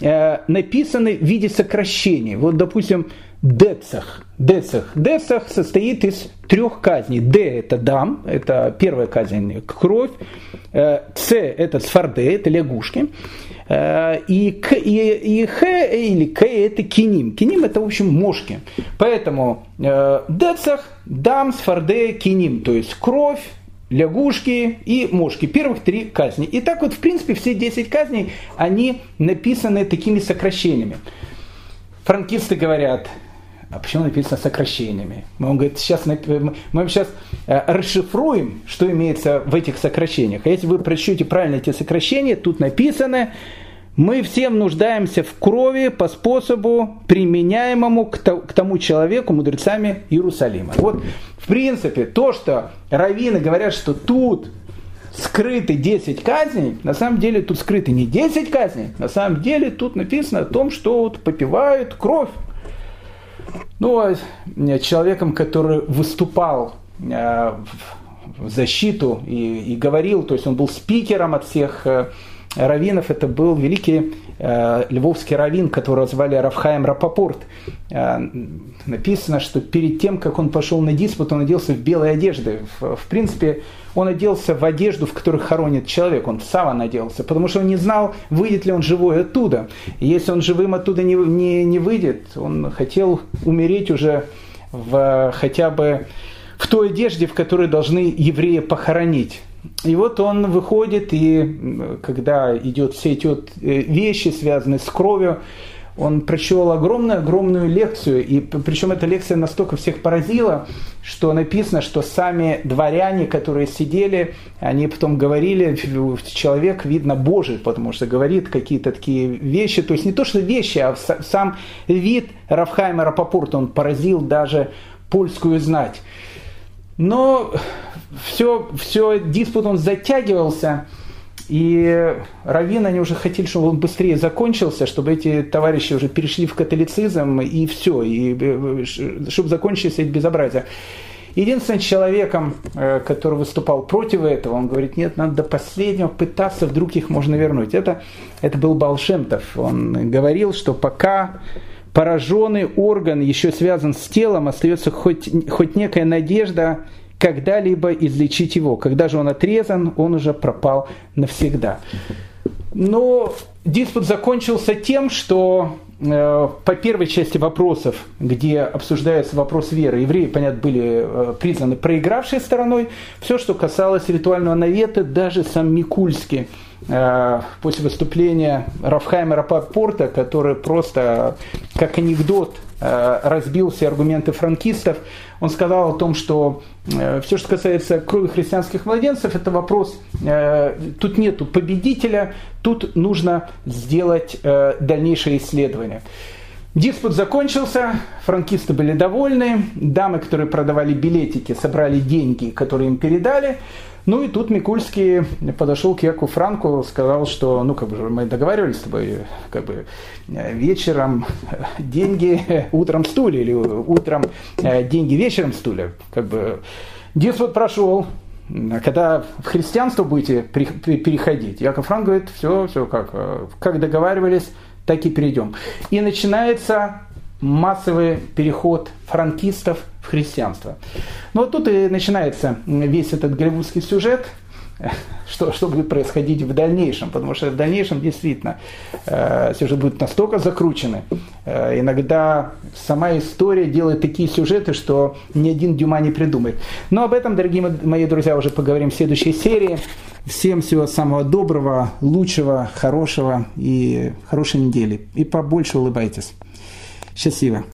написаны в виде сокращений. Вот, допустим, Децах. Децах. Децах состоит из трех казней. Д – это дам, это первая казнь – кровь. Ц – это сфарде, это лягушки. Э, и, к, и, и Х или К – это киним. Киним – это, в общем, мошки. Поэтому э, Децах, дам, сфарде, киним. То есть кровь, лягушки и мошки. Первых три казни. И так вот, в принципе, все 10 казней, они написаны такими сокращениями. Франкисты говорят, а почему написано сокращениями? Он говорит, сейчас, мы сейчас э, расшифруем, что имеется в этих сокращениях. А если вы прочтете правильно эти сокращения, тут написано Мы всем нуждаемся в крови по способу, применяемому к тому человеку мудрецами Иерусалима. Вот, в принципе, то, что раввины говорят, что тут скрыты 10 казней, на самом деле тут скрыты не 10 казней, на самом деле тут написано о том, что вот попивают кровь. Ну, а человеком, который выступал э, в защиту и, и говорил, то есть он был спикером от всех э, раввинов, это был великий э, львовский раввин, которого звали Рафхаем Рапопорт. Э, написано, что перед тем, как он пошел на диспут, он оделся в белые одежды. В, в принципе, он оделся в одежду, в которой хоронит человек, он в саван оделся, потому что он не знал, выйдет ли он живой оттуда. И если он живым оттуда не, не, не выйдет, он хотел умереть уже в, хотя бы в той одежде, в которой должны евреи похоронить. И вот он выходит, и когда идет все эти вещи, связанные с кровью, он прочел огромную-огромную лекцию, и причем эта лекция настолько всех поразила, что написано, что сами дворяне, которые сидели, они потом говорили, человек, видно, Божий, потому что говорит какие-то такие вещи, то есть не то, что вещи, а сам вид Рафхайма Рапопорта, он поразил даже польскую знать. Но все, все диспут он затягивался, и раввины, они уже хотели, чтобы он быстрее закончился, чтобы эти товарищи уже перешли в католицизм, и все, и э, чтобы закончились эти безобразия. Единственным человеком, э, который выступал против этого, он говорит, нет, надо до последнего пытаться, вдруг их можно вернуть. Это, это был Балшемтов. Он говорил, что пока пораженный орган еще связан с телом, остается хоть, хоть некая надежда когда-либо излечить его. Когда же он отрезан, он уже пропал навсегда. Но диспут закончился тем, что э, по первой части вопросов, где обсуждается вопрос веры, евреи, понятно, были э, признаны проигравшей стороной. Все, что касалось ритуального навета, даже сам Микульский – после выступления Рафхайма Рапопорта, который просто как анекдот э, разбил все аргументы франкистов, он сказал о том, что э, все, что касается крови христианских младенцев, это вопрос, тут нету победителя, тут нужно сделать дальнейшее исследование. Диспут закончился, франкисты были довольны, дамы, которые продавали билетики, собрали деньги, которые им передали, ну и тут Микульский подошел к Яку Франку, сказал, что ну как бы мы договаривались с тобой, как бы вечером деньги, утром стулья или утром э, деньги вечером стулья. Как бы диспут прошел, когда в христианство будете переходить, Яков Франк говорит, все, все как, э, как договаривались, так и перейдем. И начинается массовый переход франкистов в христианство. Но вот тут и начинается весь этот голливудский сюжет, что, что будет происходить в дальнейшем, потому что в дальнейшем действительно э, сюжет будет настолько закрученный. Э, иногда сама история делает такие сюжеты, что ни один Дюма не придумает. Но об этом, дорогие мои друзья, уже поговорим в следующей серии. Всем всего самого доброго, лучшего, хорошего и хорошей недели. И побольше улыбайтесь. شسيمة